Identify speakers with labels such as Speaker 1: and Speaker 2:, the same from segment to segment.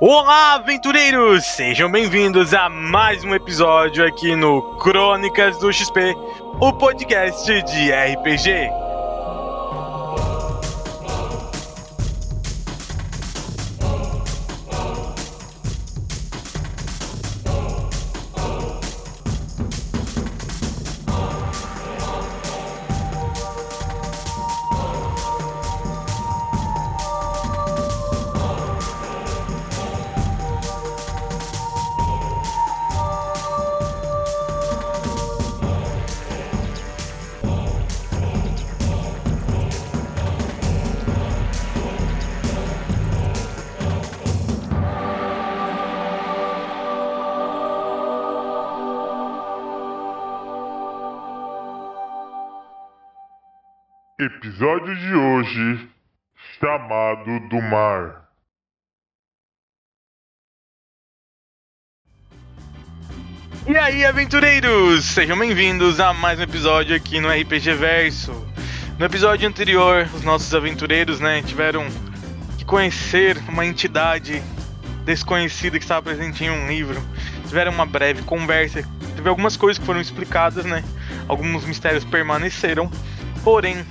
Speaker 1: Olá, aventureiros! Sejam bem-vindos a mais um episódio aqui no Crônicas do XP, o podcast de RPG.
Speaker 2: Do Mar.
Speaker 1: E aí, aventureiros! Sejam bem-vindos a mais um episódio aqui no RPG Verso. No episódio anterior, os nossos aventureiros, né, tiveram que conhecer uma entidade desconhecida que estava presente em um livro. Tiveram uma breve conversa. Teve algumas coisas que foram explicadas, né? Alguns mistérios permaneceram. Porém,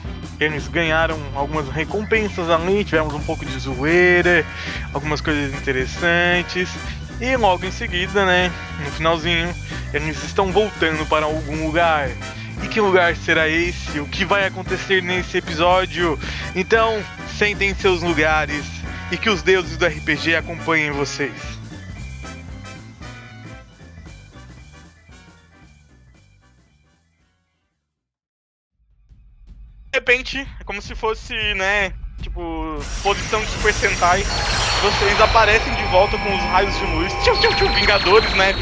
Speaker 1: eles ganharam algumas recompensas ali, tivemos um pouco de zoeira, algumas coisas interessantes. E logo em seguida, né, no finalzinho, eles estão voltando para algum lugar. E que lugar será esse? O que vai acontecer nesse episódio? Então, sentem em seus lugares e que os deuses do RPG acompanhem vocês. Repente, é como se fosse, né, tipo, posição de Super Sentai. Vocês aparecem de volta com os raios de luz. Tchiu, tchiu, tchiu, Vingadores, né?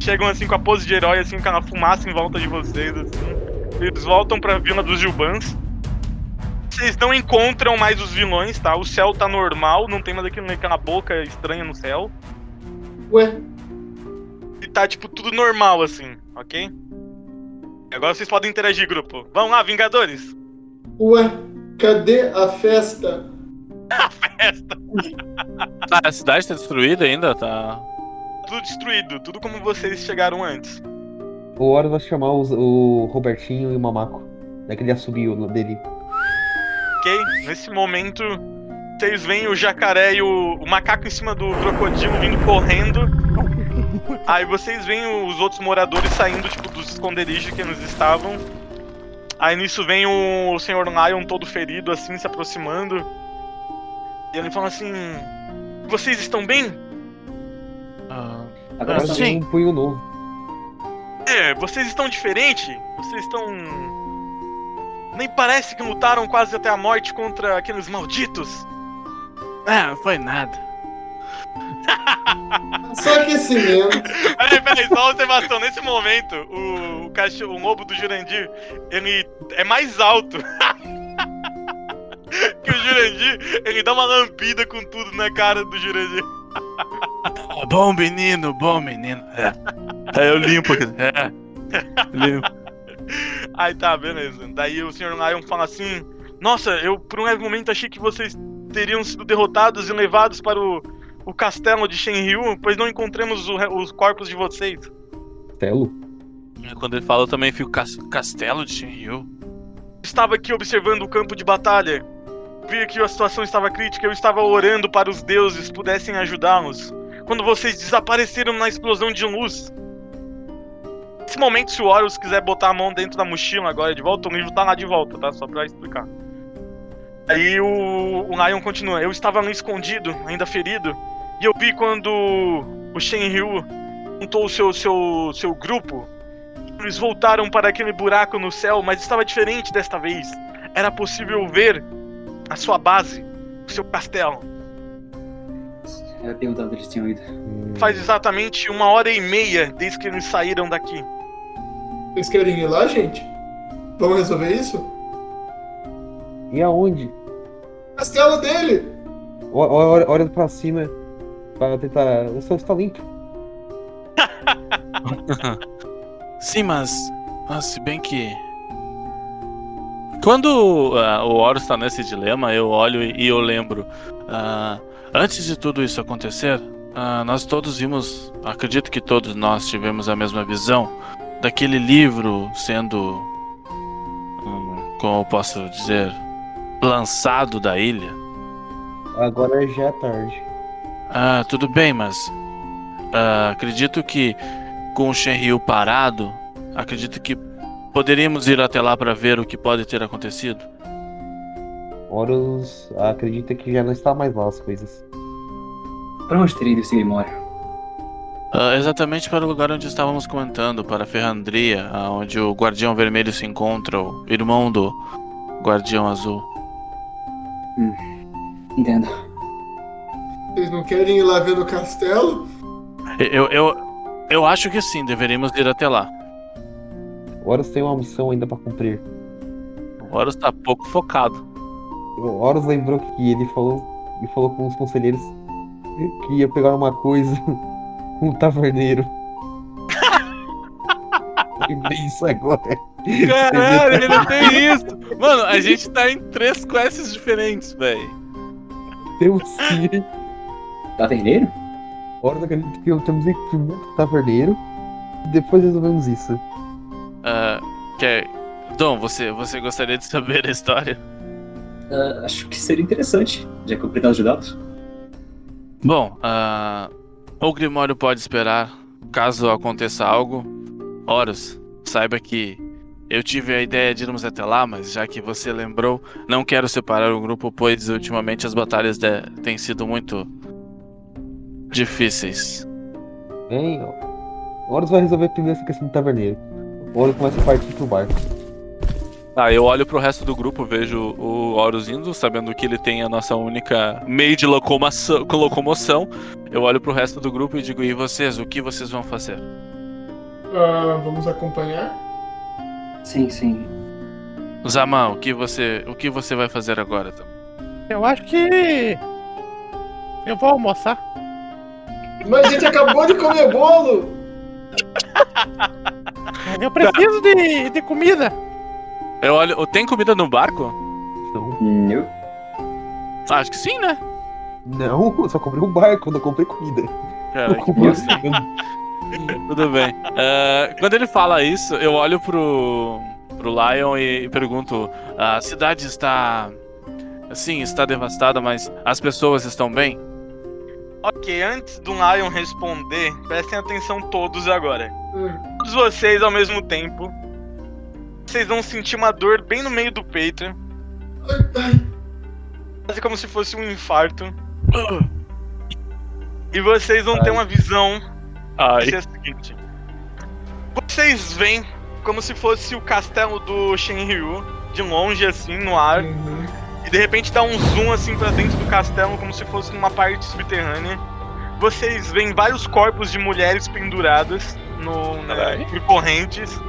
Speaker 1: Chegam assim com a pose de herói, assim, com a fumaça em volta de vocês, assim. Eles voltam pra vila dos Gilbans. Vocês não encontram mais os vilões, tá? O céu tá normal, não tem mais aquele- aquela boca estranha no céu.
Speaker 3: Ué,
Speaker 1: E tá, tipo, tudo normal, assim, ok? Agora vocês podem interagir, grupo. Vamos lá, Vingadores!
Speaker 3: ué, cadê a festa?
Speaker 1: Festa!
Speaker 4: Ah, a cidade tá destruída ainda? Tá.
Speaker 1: Tudo destruído, tudo como vocês chegaram antes.
Speaker 5: O Horus vai chamar os- o Robertinho e o Mamaco. Daquele assobio dele.
Speaker 1: Ok? Nesse momento, vocês veem o jacaré e o, o macaco em cima do crocodilo vindo correndo. Aí vocês veem os outros moradores saindo, tipo, dos esconderijos que eles estavam. Aí nisso vem o Sr. Lion todo ferido, assim, se aproximando. E ele fala assim: Vocês estão bem?
Speaker 4: Ah,
Speaker 5: Agora
Speaker 4: Ah,
Speaker 5: tem
Speaker 4: sim.
Speaker 5: um punho novo.
Speaker 1: É, vocês estão diferentes? Vocês estão. Nem parece que lutaram quase até a morte contra aqueles malditos.
Speaker 4: ah, não foi nada.
Speaker 3: Só aquecimento.
Speaker 1: Peraí, peraí, só uma observação. Nesse momento, o, o, cachorro, o lobo do Jurandir, ele é mais alto. que o Jurandir, ele dá uma lampida com tudo na cara do Jurandir.
Speaker 4: Bom menino, bom menino. É. É, eu limpo aqui. É. Limpo.
Speaker 1: Aí tá, beleza. Daí o Sr. Lion fala assim: Nossa, eu por um leve momento achei que vocês teriam sido derrotados e levados para o, o castelo de Shenryu, pois não encontramos o os corpos de vocês.
Speaker 5: Telo.
Speaker 4: Quando ele fala, eu também fico cas- castelo de Shinryu.
Speaker 1: estava aqui observando o campo de batalha. Vi que a situação estava crítica, eu estava orando para os deuses pudessem ajudá-los. Quando vocês desapareceram na explosão de luz. Nesse momento, se o Horus quiser botar a mão dentro da mochila agora de volta, o livro tá lá de volta, tá? Só pra explicar. Aí o, o Lion continua. Eu estava ali escondido, ainda ferido, e eu vi quando o Shenryu juntou o seu, seu, seu grupo eles voltaram para aquele buraco no céu, mas estava diferente desta vez. Era possível ver a sua base, o seu castelo.
Speaker 6: Era perguntando onde eles tinham ido.
Speaker 1: Faz exatamente uma hora e meia desde que eles saíram daqui.
Speaker 3: Vocês querem ir lá, gente? Vamos resolver isso?
Speaker 5: E aonde?
Speaker 3: Castelo dele!
Speaker 5: O- o- Olha, olha pra cima. Tentar. O céu está limpo.
Speaker 4: Sim, mas. mas se bem que. Quando ah, o Horus está nesse dilema, eu olho e, e eu lembro. ah, antes de tudo isso acontecer, ah, nós todos vimos, acredito que todos nós tivemos a mesma visão daquele livro sendo, hum, como eu posso dizer, lançado da ilha.
Speaker 5: Agora já é tarde.
Speaker 4: Ah, tudo bem, mas ah, acredito que com o Shenryu parado, acredito que poderíamos ir até lá para ver o que pode ter acontecido.
Speaker 5: Horus acredita que já não está mais lá as coisas.
Speaker 6: Pra onde teria ido esse Grimório?
Speaker 4: Ah, exatamente para o lugar onde estávamos comentando, para Ferrandria, ah, onde o Guardião Vermelho se encontra, o irmão do Guardião Azul.
Speaker 6: Entendo.
Speaker 3: Vocês não querem ir lá ver no castelo?
Speaker 4: Eu, eu, eu acho que sim, deveríamos ir até lá.
Speaker 5: Horus tem uma missão ainda pra cumprir.
Speaker 4: O Horus está pouco focado.
Speaker 5: O Horus lembrou que ele falou, ele falou com os conselheiros que ia pegar uma coisa com o taverneiro. Lembrei isso agora.
Speaker 4: Caralho, ele não tem isso! Mano, a gente tá em três quests diferentes, velho.
Speaker 5: Temos que ir.
Speaker 6: Taverneiro?
Speaker 5: Horus acredita que temos que ir primeiro pro taverneiro e depois resolvemos isso.
Speaker 4: Ah, quer... Dom, você, você gostaria de saber a história?
Speaker 6: Ah, acho que seria interessante, já que eu pretendo ajudá-los.
Speaker 4: Bom, ah, o Grimório pode esperar. Caso aconteça algo, Horus, saiba que eu tive a ideia de irmos até lá, mas já que você lembrou, não quero separar o grupo, pois ultimamente as batalhas de- têm sido muito difíceis.
Speaker 5: Bem, Horus vai resolver primeiro essa questão do taverneiro. Horus começa a partir pro barco.
Speaker 4: Ah, eu olho pro resto do grupo, vejo o Horus indo, sabendo que ele tem a nossa única meio de locomoção. locomoção. Eu olho pro resto do grupo e digo: e vocês, o que vocês vão fazer?
Speaker 3: Ah, vamos acompanhar?
Speaker 6: Sim, sim.
Speaker 4: Zaman, o que você, o que você vai fazer agora?
Speaker 7: Eu acho que. Eu vou almoçar.
Speaker 3: Mas a gente acabou de comer bolo!
Speaker 7: Eu preciso de, de comida.
Speaker 4: Eu olho. Tem comida no barco?
Speaker 6: Não.
Speaker 4: Ah, acho que sim, né?
Speaker 5: não, eu só comprei um barco, não comprei comida.
Speaker 4: Cara,
Speaker 5: Eu comprei assim.
Speaker 4: tudo bem. Ah, quando ele fala isso, eu olho pro, pro Lion e, e pergunto: a cidade está. Sim, está devastada, mas as pessoas estão bem?
Speaker 1: Ok, antes do Lion responder, prestem atenção todos agora.
Speaker 3: Hum.
Speaker 1: Todos vocês ao mesmo tempo. Vocês vão sentir uma dor bem no meio do peito.
Speaker 3: Ai, ai.
Speaker 1: Quase como se fosse um infarto. E vocês vão ter uma visão
Speaker 4: Ai.
Speaker 1: que é a seguinte. Vocês veem como se fosse o castelo do Shenryu, de longe assim, no ar.
Speaker 3: Uhum.
Speaker 1: E de repente dá um zoom assim pra dentro do castelo, como se fosse numa parte subterrânea. Vocês veem vários corpos de mulheres penduradas no, né, em correntes.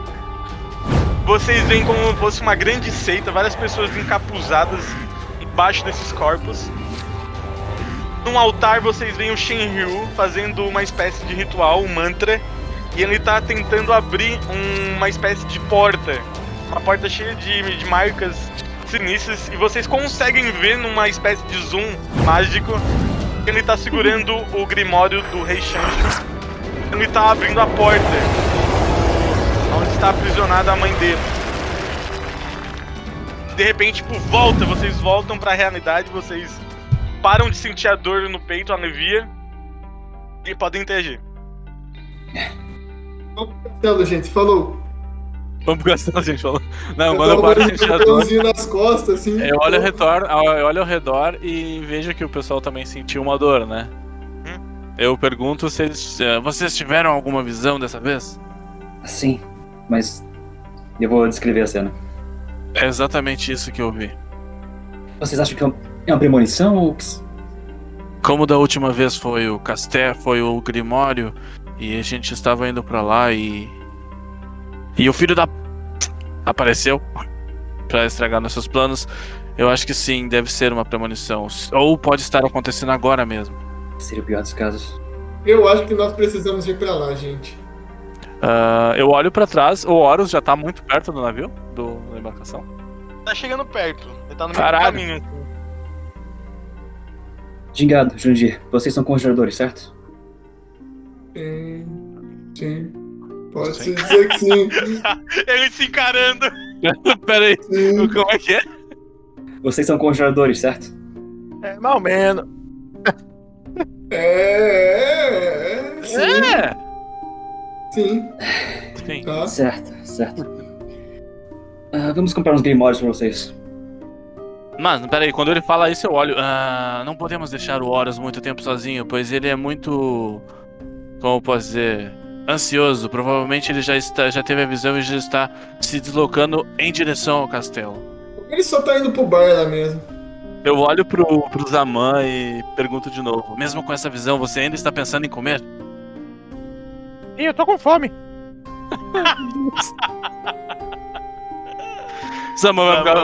Speaker 1: Vocês veem como fosse uma grande seita, várias pessoas encapuzadas embaixo desses corpos. Num altar vocês veem o Shenryu fazendo uma espécie de ritual, um mantra, e ele tá tentando abrir um- uma espécie de porta. Uma porta cheia de, de marcas sinistras, e vocês conseguem ver numa espécie de zoom mágico ele tá segurando o Grimório do Rei Shancho. Ele tá abrindo a porta onde está aprisionada a mãe dele. De repente, tipo, volta, vocês voltam pra realidade, vocês param de sentir a dor no peito, a alivia, e podem interagir.
Speaker 3: Castelo, gente. Falou.
Speaker 4: Vamos pro castelo, gente. Falou. Não,
Speaker 3: Eu
Speaker 4: quando eu paro
Speaker 3: com
Speaker 4: de
Speaker 3: um
Speaker 4: sentir a dor.
Speaker 3: botãozinho nas costas, assim.
Speaker 4: Eu olho ao redor, eu olho ao redor e vejo que o pessoal também sentiu uma dor, né?
Speaker 1: Hum.
Speaker 4: Eu pergunto se eles, eh, vocês tiveram alguma visão dessa vez?
Speaker 6: Sim, mas eu vou descrever a cena.
Speaker 4: É exatamente isso que eu vi.
Speaker 6: Vocês acham que é é uma premonição ou.
Speaker 4: Como da última vez foi o Casté, foi o Grimório e a gente estava indo pra lá e e o filho da apareceu pra estragar nossos planos. Eu acho que sim, deve ser uma premonição ou pode estar acontecendo agora mesmo.
Speaker 6: seria o pior dos casos?
Speaker 3: Eu acho que nós precisamos ir pra lá, gente.
Speaker 4: Ah, eu olho pra trás, o Horus já tá muito perto do navio, do, da embarcação.
Speaker 1: Tá chegando perto. Ele tá no meio
Speaker 4: Caralho.
Speaker 1: do caminho.
Speaker 6: Gingado, Jundir, vocês são conjuradores, certo?
Speaker 3: Sim. Sim. Pode
Speaker 4: Sim.
Speaker 3: se dizer que sim.
Speaker 1: Ele se encarando.
Speaker 4: Pera aí,
Speaker 3: sim.
Speaker 4: como é que é?
Speaker 6: Vocês são conjuradores, certo?
Speaker 7: É, mal menos.
Speaker 3: É, é, é. Sim.
Speaker 4: É!
Speaker 3: Sim.
Speaker 4: Sim.
Speaker 3: Tá.
Speaker 6: Certo, certo. Ah, vamos comprar uns Grimórios pra vocês.
Speaker 4: Mas, peraí, quando ele fala isso eu olho. Ah, não podemos deixar o Horus muito tempo sozinho, pois ele é muito. Como eu posso dizer? Ansioso. Provavelmente ele já, está, já teve a visão e já está se deslocando em direção ao castelo.
Speaker 3: Ele só tá indo pro bar lá mesmo.
Speaker 4: Eu olho pro, pro Zaman e pergunto de novo: mesmo com essa visão, você ainda está pensando em comer?
Speaker 7: Ih, eu tô com fome.
Speaker 4: Zaman vai ficar.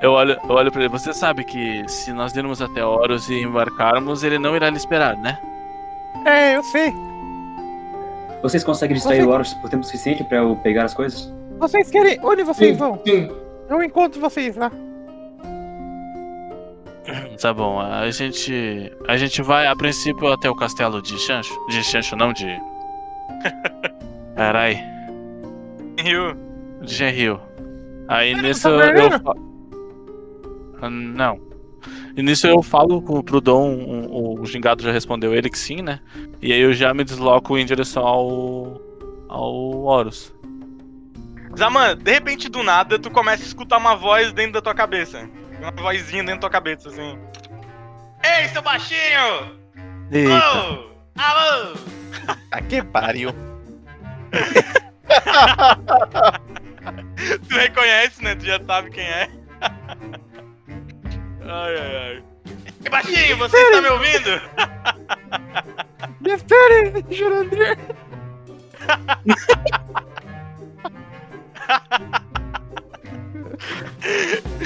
Speaker 4: Eu olho, eu olho pra ele. Você sabe que se nós irmos até Horus e embarcarmos, ele não irá lhe esperar, né?
Speaker 7: É, eu sei.
Speaker 6: Vocês conseguem distrair
Speaker 7: Você-
Speaker 6: o Horus por tempo suficiente pra eu pegar as coisas?
Speaker 7: Vocês querem. Onde vocês
Speaker 3: Sim,
Speaker 7: vão?
Speaker 3: sim.
Speaker 7: Eu encontro vocês lá.
Speaker 4: Tá bom, a gente. A gente vai a princípio até o castelo de Chancho. De Chancho não, de. Carai.
Speaker 1: Rio.
Speaker 4: De Genril. Aí nisso
Speaker 7: tá
Speaker 4: eu. Não. E nisso eu falo com- pro Dom, o, o gingado já respondeu ele que sim, né? E aí eu já me desloco em direção ao. ao Horus.
Speaker 1: Zaman, de repente do nada tu começa a escutar uma voz dentro da tua cabeça. Uma vozinha dentro da tua cabeça, assim. Ei, seu baixinho!
Speaker 7: Eita.
Speaker 1: Alô! Alô!
Speaker 7: Ah, que pariu.
Speaker 1: Tu reconhece, né? Tu já sabe quem é. Ai, ai, ai. Ei, baixinho, você está me ouvindo?
Speaker 7: Me espere, Jurandir.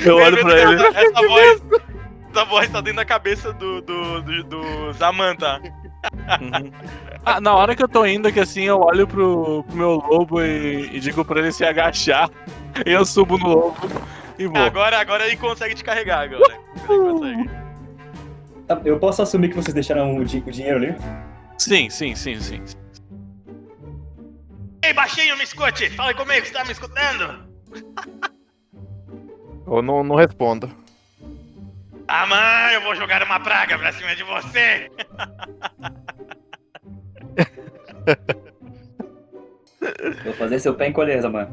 Speaker 4: Eu olho pra ele.
Speaker 1: Essa, voz, essa voz tá dentro da cabeça do, do, do, do Zaman, tá?
Speaker 4: Uhum. Ah, na hora que eu tô indo aqui assim, eu olho pro, pro meu lobo e, e digo pra ele se agachar. E eu subo no lobo e vou.
Speaker 1: Agora, agora ele consegue te carregar agora. Consegue.
Speaker 6: Tá, eu posso assumir que vocês deixaram o, di- o dinheiro ali?
Speaker 4: Sim, sim, sim, sim.
Speaker 1: Ei, baixinho, me escute! Fala comigo, você tá me escutando?
Speaker 7: Eu não, não respondo.
Speaker 1: Ah, mãe, eu vou jogar uma praga pra cima de você!
Speaker 6: Vou fazer seu pé encolher, Zaman.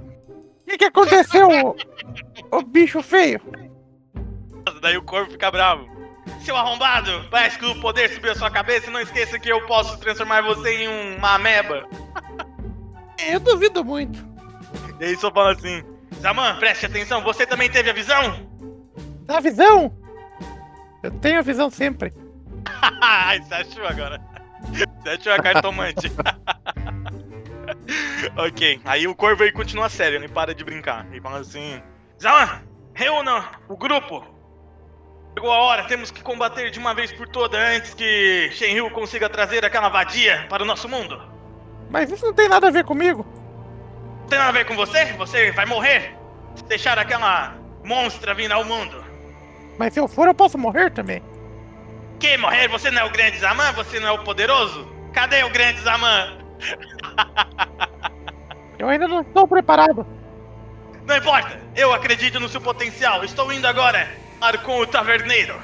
Speaker 7: O que, que aconteceu, ô, ô bicho feio?
Speaker 1: Daí o corpo fica bravo. Seu arrombado, parece que o poder subiu a sua cabeça não esqueça que eu posso transformar você em um- uma ameba.
Speaker 7: Eu duvido muito.
Speaker 1: E aí só fala assim: Zaman, preste atenção, você também teve a visão?
Speaker 7: A visão? Eu tenho a visão sempre.
Speaker 1: Você achou agora? Você achou a cartomante? ok, aí o corvo aí continua sério, ele para de brincar. Ele fala assim: Zaman, reúna o grupo. Chegou a hora, temos que combater de uma vez por toda antes que Shenryu consiga trazer aquela vadia para o nosso mundo.
Speaker 7: Mas isso não tem nada a ver comigo.
Speaker 1: Não tem nada a ver com você? Você vai morrer se deixar aquela monstra vir ao mundo.
Speaker 7: Mas se eu for, eu posso morrer também.
Speaker 1: Que morrer? Você não é o grande Zaman? Você não é o poderoso? Cadê o grande Zaman?
Speaker 7: Eu ainda não estou preparado.
Speaker 1: Não importa, eu acredito no seu potencial. Estou indo agora falar com o taverneiro.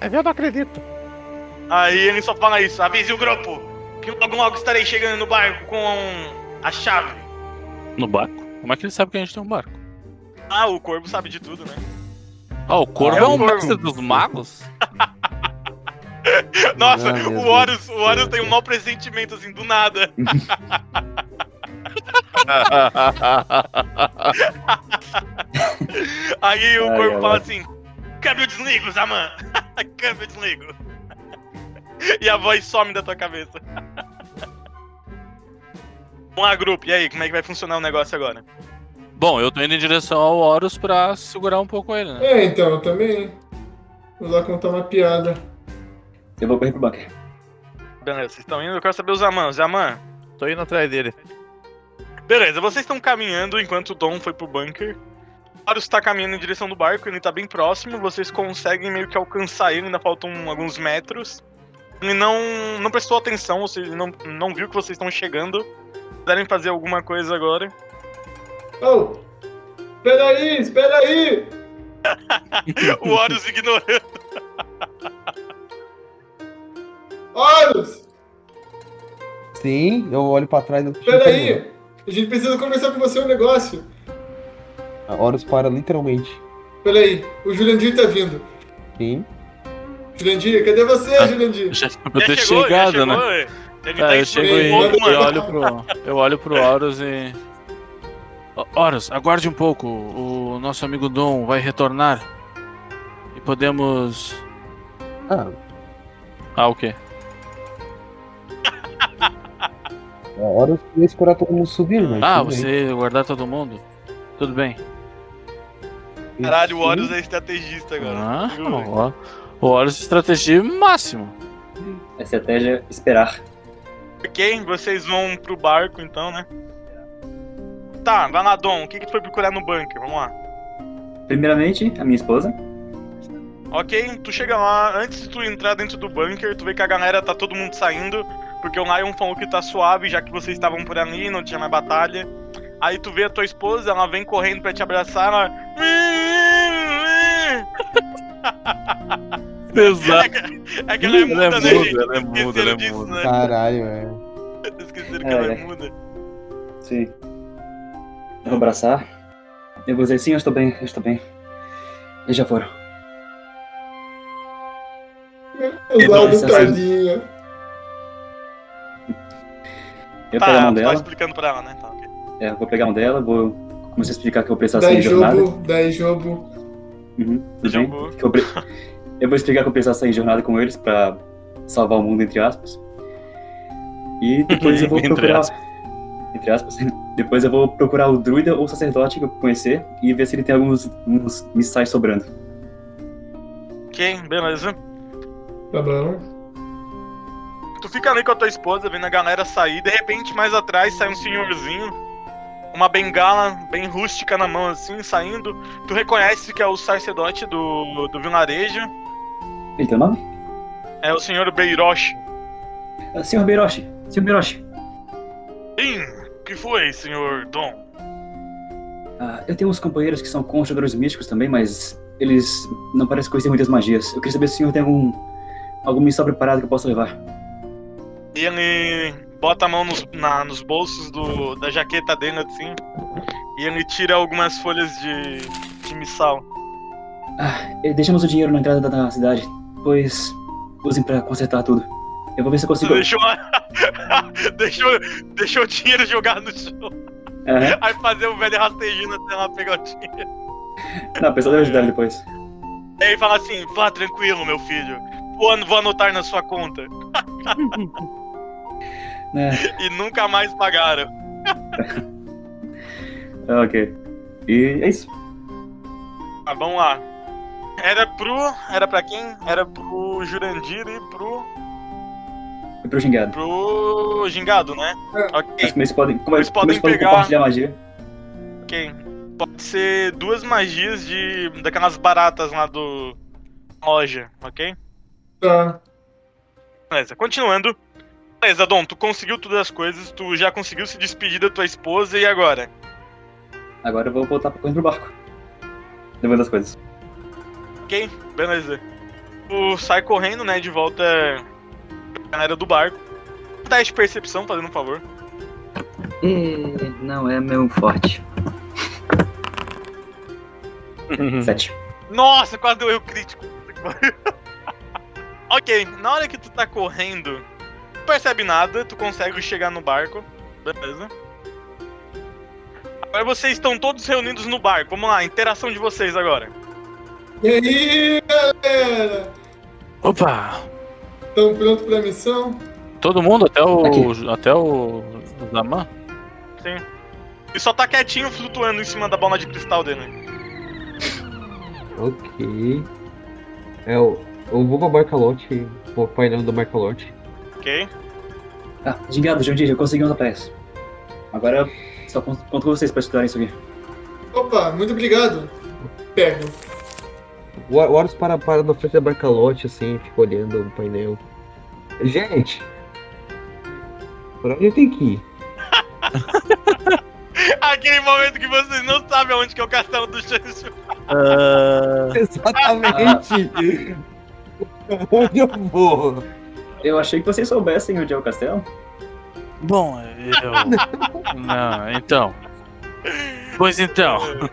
Speaker 7: Mas eu não acredito.
Speaker 1: Aí ele só fala isso, avise o grupo que logo logo estarei chegando no barco com a chave.
Speaker 4: No barco? Como é que ele sabe que a gente tem um barco?
Speaker 1: Ah, o corvo sabe de tudo, né?
Speaker 4: Ah, o corvo
Speaker 1: É
Speaker 4: é,
Speaker 1: o
Speaker 4: um
Speaker 1: corvo.
Speaker 4: mestre dos magos?
Speaker 1: Nossa,
Speaker 5: Ah,
Speaker 1: o Horus, o Horus tem um mau pressentimento assim, do nada. Aí o
Speaker 6: Ai,
Speaker 1: corvo
Speaker 6: ai,
Speaker 1: fala
Speaker 6: ai.
Speaker 1: assim: câmbio desligo, Zaman! câmbio desligo. e a voz some da tua cabeça. Vamos lá, grupo, e aí, como é que vai funcionar o negócio agora?
Speaker 4: Bom, eu tô indo em direção ao Horus pra segurar um pouco ele, né?
Speaker 3: É, então, eu também. Vou lá contar uma piada.
Speaker 6: Eu vou correr pro bunker.
Speaker 1: Beleza, vocês estão indo, eu quero saber o Zaman. Zaman,
Speaker 7: Tô indo atrás dele.
Speaker 1: beleza, vocês estão caminhando enquanto o Dom foi pro bunker. Horus tá caminhando em direção do barco, ele tá bem próximo, vocês conseguem meio que alcançar ele, ainda faltam alguns metros. Ele não, não prestou atenção, ou seja, ele não, não viu que vocês estão chegando. Devem fazer alguma coisa agora.
Speaker 3: Oh! Espera aí, espera aí!
Speaker 1: o Horus ignorando.
Speaker 3: Horus!
Speaker 5: Sim, eu olho pra trás e
Speaker 3: Espera aí! A gente precisa conversar com você um negócio.
Speaker 5: A Horus para literalmente.
Speaker 3: Espera aí, o Jurandir tá vindo.
Speaker 5: Sim.
Speaker 3: Jurandir, cadê você,
Speaker 4: Ah.
Speaker 3: Jurandir?
Speaker 4: Já pra ter
Speaker 1: chegou,
Speaker 4: chegado,
Speaker 1: já
Speaker 4: né?
Speaker 1: chegou, é. Ele tá
Speaker 4: É, eu chego e,
Speaker 1: do
Speaker 4: e olho pro. Eu olho pro Horus e. Horus, aguarde um pouco. O nosso amigo Dom vai retornar. E podemos.
Speaker 5: Ah,
Speaker 4: Ah, o quê?
Speaker 5: A Horus ia esperar todo mundo subir, mas.
Speaker 4: Ah,
Speaker 5: tudo bem.
Speaker 4: você guardar todo mundo? Tudo bem.
Speaker 1: Caralho, o. Horus é estrategista agora.
Speaker 4: Ah, ó. O Horus estratégia máximo.
Speaker 6: A estratégia é esperar.
Speaker 1: Ok, vocês vão pro barco então, né? Tá, vai lá, Dom. O que, que tu foi procurar no bunker? Vamos lá.
Speaker 6: Primeiramente, a minha esposa.
Speaker 1: Ok, tu chega lá, antes de tu entrar dentro do bunker, tu vê que a galera tá todo mundo saindo, porque o Lion falou que tá suave, já que vocês estavam por ali, não tinha mais batalha. Aí tu vê a tua esposa, ela vem correndo pra te abraçar, ela.
Speaker 4: Exato.
Speaker 1: É que ela é muda,
Speaker 4: Ela é
Speaker 1: né,
Speaker 4: muda,
Speaker 1: gente?
Speaker 4: ela é muda, ela é
Speaker 1: disso,
Speaker 4: muda.
Speaker 1: né?
Speaker 5: Caralho, velho.
Speaker 1: Esqueceram que
Speaker 6: É,
Speaker 1: ela é
Speaker 6: é.
Speaker 1: muda.
Speaker 6: Sim. Eu vou abraçar. Eu vou dizer, sim, eu estou bem, eu estou bem. Eles já foram.
Speaker 3: Usado
Speaker 6: Nossa,
Speaker 3: tadinha.
Speaker 6: Eu pego a
Speaker 1: Tá,
Speaker 6: mão
Speaker 1: tu tá
Speaker 6: dela,
Speaker 1: explicando pra ela, né? Tá, ok.
Speaker 6: é, eu vou pegar a mão dela, vou começar a explicar que eu sair
Speaker 3: Daí
Speaker 6: de jornada.
Speaker 3: jogo, daí jogo.
Speaker 6: Uhum. Que eu, pre- eu vou explicar que eu preciso sair de jornada com eles pra salvar o mundo, entre aspas. E depois eu vou
Speaker 4: Entre
Speaker 6: procurar.
Speaker 4: aspas.
Speaker 6: Entre aspas. Depois eu vou procurar o druida ou sacerdote que eu conhecer e ver se ele tem alguns uns missais sobrando.
Speaker 1: Ok, beleza.
Speaker 3: Tá bom.
Speaker 1: Tu fica ali com a tua esposa, vendo a galera sair, de repente mais atrás sai um senhorzinho, uma bengala bem rústica na mão assim, saindo. Tu reconhece que é o sacerdote do, do vilarejo,
Speaker 6: Ele tem nome?
Speaker 1: é o senhor Beiroshi.
Speaker 6: Ah, Senhor Beiroshi. Senhor Beiroshi.
Speaker 1: Sim, que foi, senhor Dom?
Speaker 6: Ah, eu tenho uns companheiros que são conjuradores místicos também, mas eles não parecem conhecer muitas magias. Eu queria saber se o senhor tem algum. algum missal preparado que eu possa levar.
Speaker 1: E ele bota a mão nos, na- nos bolsos do, da jaqueta dele assim, e ele tira algumas folhas de, de missal.
Speaker 6: Ah, eh, deixamos o dinheiro na entrada da, da cidade, pois usem pra consertar tudo. Eu vou ver se eu consigo.
Speaker 1: deixou, deixou, deixou o dinheiro jogado no chão. Aí fazer o velho rastejando até lá pegar o dinheiro.
Speaker 6: Não, pessoal, eu ajudar ele depois.
Speaker 1: Aí ele fala assim, vá tranquilo, meu filho. Vou, vou anotar na sua conta.
Speaker 6: É,
Speaker 1: E nunca mais pagaram.
Speaker 6: ok. E é isso.
Speaker 1: Tá, vamos lá. Era pro. Era pra quem? Era pro Jurandir e pro.
Speaker 6: Foi pro gingado.
Speaker 1: pro Gingado, né?
Speaker 3: É.
Speaker 1: Ok,
Speaker 6: Acho que eles podem. Como
Speaker 1: Eles
Speaker 6: eles,
Speaker 1: podem
Speaker 6: eles podem
Speaker 1: pegar-
Speaker 6: compartilhar magia.
Speaker 1: ok. Pode ser duas magias de. daquelas baratas lá do. loja, ok?
Speaker 3: Tá.
Speaker 1: Beleza, continuando. Beleza, Dom, tu conseguiu todas as coisas, tu já conseguiu se despedir da tua esposa e agora?
Speaker 6: Agora eu vou voltar pra correndo pro barco. Levando as coisas.
Speaker 1: Ok, beleza. Tu sai correndo, né, de volta pra galera do barco. Teste de percepção, fazendo um favor.
Speaker 6: não é meu forte. Sete.
Speaker 1: Nossa, quase deu erro crítico. Ok, na hora que tu tá correndo, tu percebe nada, tu consegue chegar no barco. Beleza. Agora vocês estão todos reunidos no barco. Vamos lá, interação de vocês agora.
Speaker 3: E aí, galera?
Speaker 4: Opa!
Speaker 3: Estão prontos pra missão?
Speaker 4: Todo mundo, até o.
Speaker 6: Aqui.
Speaker 4: Até o. o Zaman?
Speaker 1: Sim. E só tá quietinho flutuando em cima da bola de cristal dele.
Speaker 5: Ok. É, eu, eu vou pra Barcalote, pro painel da Barcalote.
Speaker 1: Ok?
Speaker 6: Ah, gingado, Jandir, eu consegui uma peça. Agora só conto conto com vocês pra estudar isso aqui.
Speaker 3: Opa, muito obrigado. Pego.
Speaker 5: O Hor- o Horus para, para na frente da barcalote, assim, fica olhando o painel. Gente! Por onde eu tenho que ir?
Speaker 1: Aquele momento que vocês não sabem aonde que é o castelo do Chanchu.
Speaker 4: Ah,
Speaker 5: Exatamente! onde eu vou?
Speaker 6: Eu achei que vocês soubessem onde é o castelo.
Speaker 4: bom, eu. Não, então. Pois então.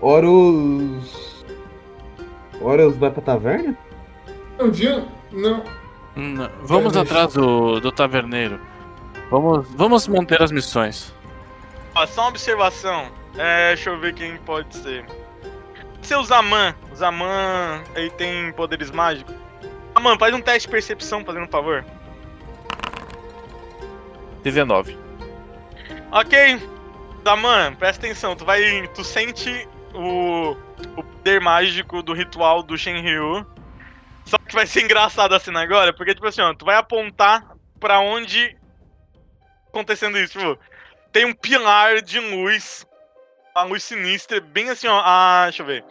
Speaker 5: Horus. Horus vai pra taverna?
Speaker 3: Não viu? Não.
Speaker 4: N- Vamos
Speaker 3: deixa-
Speaker 4: atrás do, do taverneiro. Vamos, vamos manter as missões.
Speaker 1: Só uma observação. É, deixa eu ver quem pode ser. Seu Zaman. O Zaman, ele tem poderes mágicos. Zaman, faz um teste de percepção, fazendo um favor.
Speaker 8: 19.
Speaker 1: Ok. Zaman, presta atenção. Tu vai. Tu sente o. O poder mágico do ritual do Shenryu. Só que vai ser engraçado a cena agora, porque, tipo assim, ó, tu vai apontar pra onde. Acontecendo isso, tipo. Tem um pilar de luz. Uma luz sinistra, bem assim, ó. A, deixa eu ver.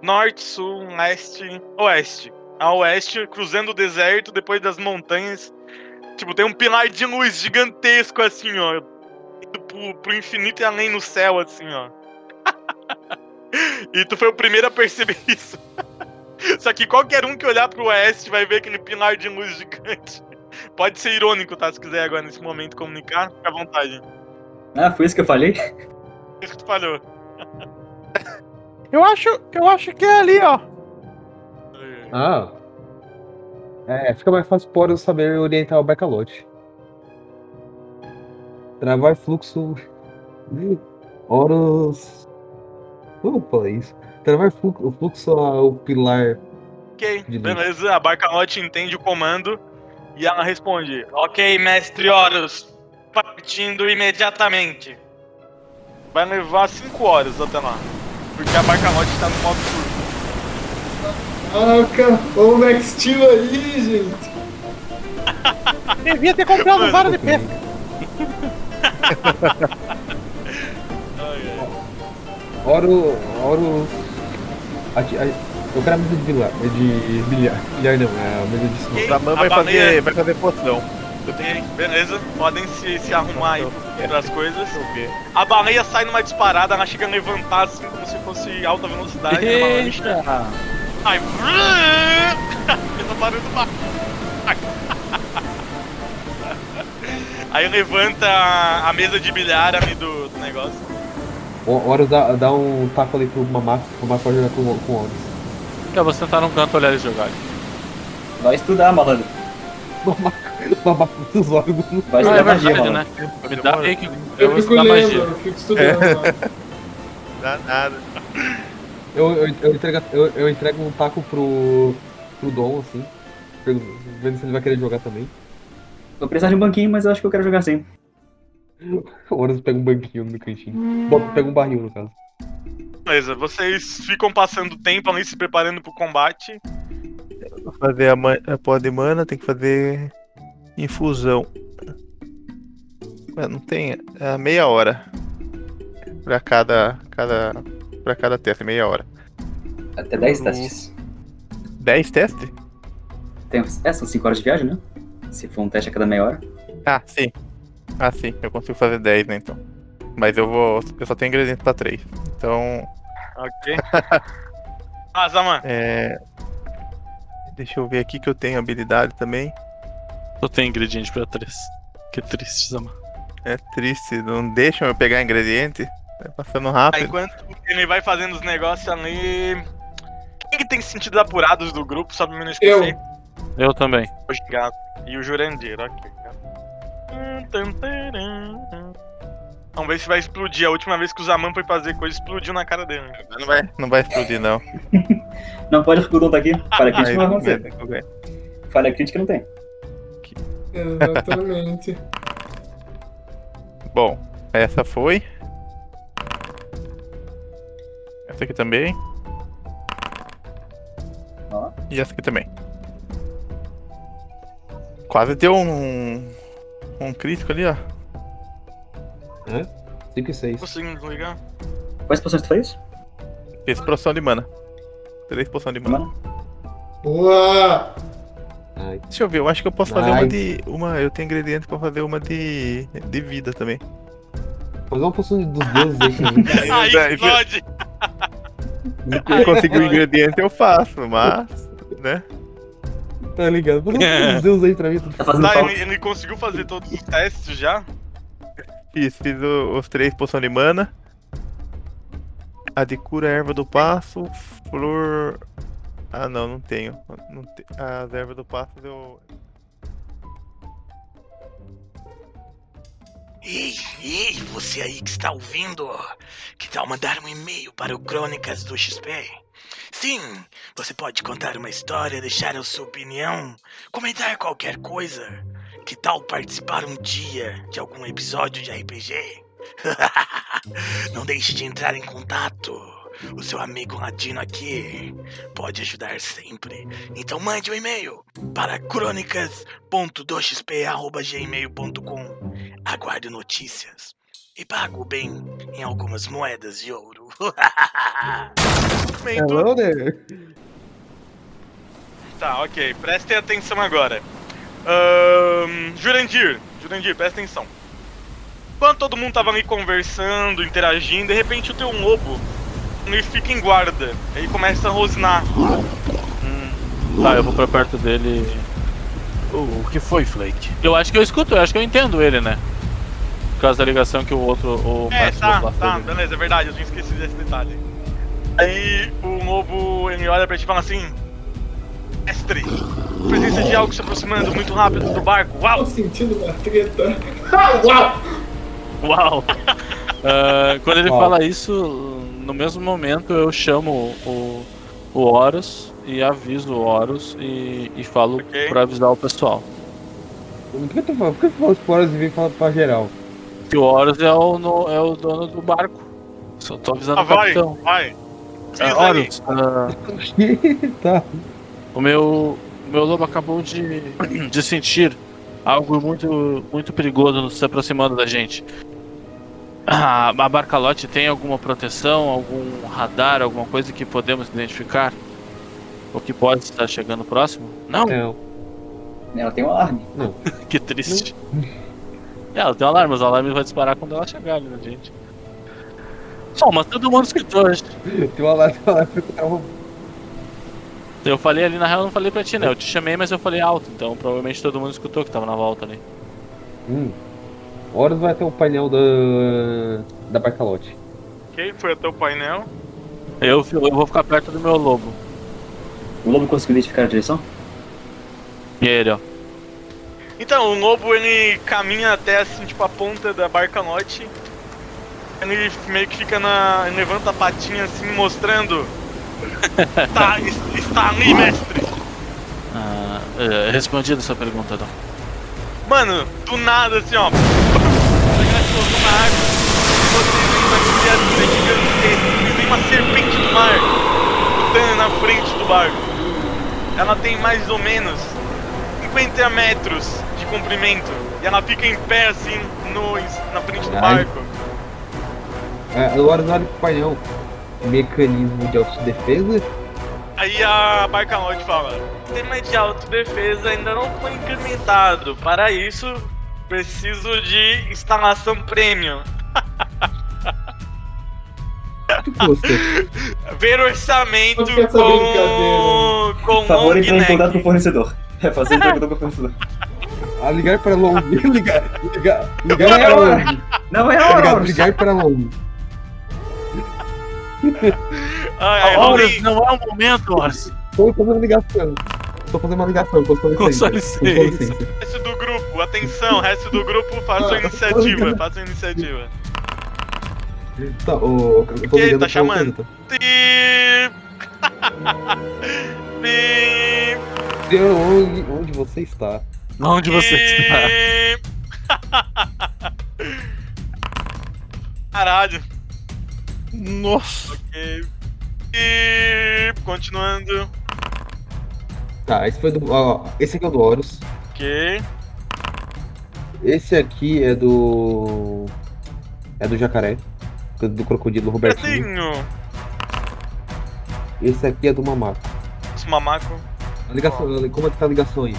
Speaker 1: Norte, sul, leste, oeste. A oeste, cruzando o deserto, depois das montanhas. Tipo, tem um pilar de luz gigantesco, assim, ó indo pro, pro infinito e além no céu, assim, ó. e tu foi o primeiro a perceber isso. Só que qualquer um que olhar pro oeste vai ver aquele pilar de luz gigante. Pode ser irônico, tá? Se quiser agora nesse momento comunicar, fica à vontade.
Speaker 6: Ah, foi isso que eu falei?
Speaker 1: Isso que tu falhou.
Speaker 7: Eu acho, eu acho que é ali, ó.
Speaker 5: Ah. É, fica mais fácil por eu saber orientar o barcalote. Travar fluxo. Horus. Como falar isso? Travar fluxo, o fluxo ao pilar.
Speaker 1: Ok, beleza. A Barcalote entende o comando e ela responde: Ok, mestre Horus, partindo imediatamente. Vai levar 5 horas até lá. Porque a Barcalote tá no modo
Speaker 3: Ah, cara, olha o Max Steel aí, gente.
Speaker 7: Devia ter comprado
Speaker 1: Mano.
Speaker 7: vara de pesca.
Speaker 5: Horus. Horus. ati- a- Eu quero a mesa de bilhar. De bilhar. Bilhar não, é a mesa de
Speaker 1: Ok,
Speaker 8: O Raman
Speaker 1: a
Speaker 8: vai fazer, vai fazer poção. Eu tenho
Speaker 1: Ok, beleza. Podem se, se arrumar aí para as coisas.
Speaker 8: ver.
Speaker 1: A baleia sai numa disparada, ela chega a levantar assim como se fosse alta velocidade, é uma Aí. Fez um barulho do mar. Aí levanta a, mesa de bilhar ali do, do negócio.
Speaker 5: O Horus dá, dá um taco ali pro Mamaco, o Mamaco pode jogar com, com o Horus.
Speaker 4: Eu vou sentar num canto olhar eles jogarem.
Speaker 6: Vai estudar, malandro.
Speaker 5: Mamaco, Mamaco dos órgãos.
Speaker 6: Vai
Speaker 4: Ah,
Speaker 6: estudar
Speaker 4: é
Speaker 6: magia,
Speaker 4: verdade,
Speaker 6: malandro.
Speaker 4: né? Me dá aí que eu
Speaker 3: Eu
Speaker 4: vou estudar
Speaker 3: lendo,
Speaker 4: magia.
Speaker 3: eu fico estudando. lá.
Speaker 8: Dá nada.
Speaker 5: Eu, eu, eu, entrego, eu, eu entrego um taco pro, pro Dom, assim. Vendo se ele vai querer jogar também.
Speaker 6: Vou precisar de um banquinho, mas eu acho que eu quero jogar sim.
Speaker 5: O Horus pega um banquinho no cantinho. Bota, pega um barril, no caso.
Speaker 1: Beleza, vocês ficam passando tempo ali se preparando pro combate.
Speaker 8: Fazer a, a pó de mana, tem que fazer infusão. Ué, não tem. É meia hora. Pra cada. cada pra cada teste, meia hora.
Speaker 6: Até 10
Speaker 8: Uhum.
Speaker 6: testes.
Speaker 8: 10 testes?
Speaker 6: Tem, é, são 5 horas de viagem, né? Se for um teste a cada meia hora.
Speaker 8: Ah, sim. Ah, sim. Eu consigo fazer 10, né, então. Mas eu vou. Eu só tenho ingrediente pra 3. Então.
Speaker 1: Ok. ah, Zaman.
Speaker 8: É. Deixa eu ver aqui que eu tenho habilidade também.
Speaker 4: Só tem ingrediente pra três. Que triste, Zama.
Speaker 8: É triste, não deixam eu pegar ingrediente. Vai passando
Speaker 1: Aí,
Speaker 8: rápido.
Speaker 1: enquanto ele vai fazendo os negócios ali. Quem que tem sentidos apurados do grupo, só pra mim não esquecer?
Speaker 4: Eu também.
Speaker 1: Obrigado. E o Jurandir, ok. Vamos ver se vai explodir. A última vez que o Zaman foi fazer coisa, explodiu na cara dele.
Speaker 8: Não vai, não vai explodir, não.
Speaker 6: Não pode o Dom tá aqui. Falha crítica não vai acontecer. Falha crítica não tem.
Speaker 3: Exatamente.
Speaker 8: Bom, essa foi. Essa aqui também.
Speaker 6: Ó.
Speaker 8: E essa aqui também. Quase deu um. Um crítico ali, ó.
Speaker 5: 5 e 6.
Speaker 1: Conseguindo desligar?
Speaker 6: Quais poções tu fez?
Speaker 8: Fiz poção de mana. Três poções de mana.
Speaker 6: Mana?
Speaker 3: Boa!
Speaker 8: Deixa eu ver, eu acho que eu posso fazer uma
Speaker 5: Nice.
Speaker 8: de. Uma, eu tenho ingrediente pra fazer uma de. de vida também.
Speaker 5: fazer uma poção dos deuses aí.
Speaker 1: Aí explode!
Speaker 8: Se eu conseguir o ingrediente, eu faço, mas. né?
Speaker 5: Tá ligado? Poção dos deuses aí pra mim.
Speaker 6: Tá fazendo
Speaker 1: Tá, ele, ele conseguiu fazer todos os testes já?
Speaker 8: Fiz, fiz o- os três poções de mana. A de cura erva do passo, flor. Ah não, não tenho. Não te... As ervas do passo eu.
Speaker 9: Ei, ei, você aí que está ouvindo, que tal mandar um e-mail para o Crônicas do XP? Sim, você pode contar uma história, deixar a sua opinião, comentar qualquer coisa. Que tal participar um dia de algum episódio de RPG? Não deixe de entrar em contato. O seu amigo ladino aqui pode ajudar sempre. Então mande um e-mail para crônicas.doxp.gmail.com Aguardo notícias e pago bem em algumas moedas de ouro.
Speaker 5: Hello there.
Speaker 1: Tá, ok. Prestem atenção agora. Ahn, Jurandir, Jurandir, presta atenção. Enquanto todo mundo tava ali conversando, interagindo, de repente o teu lobo ele fica em guarda. Aí começa a rosnar.
Speaker 4: Tá, eu vou pra perto dele. O, o que foi, Flake? Eu acho que eu escuto, eu acho que eu entendo ele, né? Por causa da ligação que o outro. O
Speaker 1: É,
Speaker 4: Max
Speaker 1: tá, tá, beleza, é verdade, eu tinha esquecido desse detalhe. Aí o lobo ele olha pra ti e fala assim: Mestre, presença de algo se aproximando muito rápido do barco.
Speaker 3: Tô
Speaker 1: Uau!
Speaker 3: sentindo uma treta. Ah, uau!
Speaker 4: Uau! Ah, quando ele
Speaker 5: Uau.
Speaker 4: fala isso, no mesmo momento eu chamo o, o Horus e aviso o Horus e, e falo
Speaker 1: Ok.
Speaker 4: pra avisar o pessoal.
Speaker 5: Por que tu fala? Por que tu fala os poros e vem falar pra geral?
Speaker 4: Que o Horus é o, no- é o dono do barco. Só tô avisando
Speaker 1: Ah,
Speaker 4: o
Speaker 1: vai,
Speaker 4: capitão.
Speaker 1: vai.
Speaker 4: Ah,
Speaker 1: Diz aí.
Speaker 4: Horus, ah,
Speaker 5: tá.
Speaker 4: o meu, o meu lobo acabou de, de sentir algo muito, muito perigoso se aproximando da gente. Ah, a Barcalote tem alguma proteção, algum radar, alguma coisa que podemos identificar? O que pode estar chegando próximo? Não,
Speaker 5: Não.
Speaker 6: Ela tem um alarme.
Speaker 4: que triste. É, ela tem um alarme, mas o alarme vai disparar quando ela chegar ali na gente. Bom, mas todo mundo escutou.
Speaker 5: Tem uma lá, tem uma lá pra um
Speaker 4: Eu falei ali, na real eu não falei pra ti, né? Eu te chamei, mas eu falei alto, então provavelmente todo mundo escutou que tava na volta ali.
Speaker 5: Hum. Horus vai ter o painel da. da Barcalote.
Speaker 1: Ok, foi até o painel.
Speaker 4: Eu, eu vou ficar perto do meu lobo.
Speaker 6: O lobo conseguiu identificar a direção?
Speaker 4: E ele, ó.
Speaker 1: Então, o lobo ele caminha até assim, tipo, a ponta da barcanote. Ele meio que fica na. ele levanta a patinha assim, mostrando. tá, es- está ali, mestre!
Speaker 4: Ah, é, respondido essa pergunta, Dom.
Speaker 1: Mano, do nada assim, ó. Explosão na água. Você vem uma criatura gigantesca. Vem uma serpente do mar. Lutando na frente do barco. Ela tem mais ou menos 50 metros de comprimento. E ela fica em pé assim no, na frente do
Speaker 5: Ai.
Speaker 1: barco.
Speaker 5: O Horus olha pro painel. Mecanismo de autodefesa.
Speaker 1: Aí a Barcalote fala: O sistema de autodefesa ainda não foi incrementado. Para isso, preciso de instalação premium.
Speaker 5: Custa?
Speaker 1: Ver orçamento com. com
Speaker 6: Por favor, entrar em contato com o fornecedor. É, fazer entrar em contato com o fornecedor.
Speaker 5: Ah, ligar para Long. ligar, ligar, ligar para Long.
Speaker 6: Não é
Speaker 5: Ligar,
Speaker 6: hora!
Speaker 5: ligar para Long.
Speaker 1: Ai,
Speaker 4: Horus, não é o momento, Horus.
Speaker 5: Tô fazendo ligação. Tô fazendo uma ligação, com sua
Speaker 4: Com
Speaker 5: licença. Com
Speaker 4: licença.
Speaker 1: Resto do grupo, atenção, resto do grupo, faça a iniciativa. Faça a iniciativa.
Speaker 5: Tá, ô. eu tô ligando
Speaker 1: Tá chamando?
Speaker 5: tá? Eu- Onde, onde você está?
Speaker 4: Onde você está?
Speaker 1: Caralho.
Speaker 8: Nossa.
Speaker 1: Ok. E continuando.
Speaker 5: Tá, esse foi do. Ó, esse aqui é o do Horus.
Speaker 1: Ok.
Speaker 5: Esse aqui é do. É do jacaré. Do crocodilo Robertinho. Esse aqui é do mamaco.
Speaker 1: Esse mamaco.
Speaker 5: A ligação, como é que tá a ligação aí?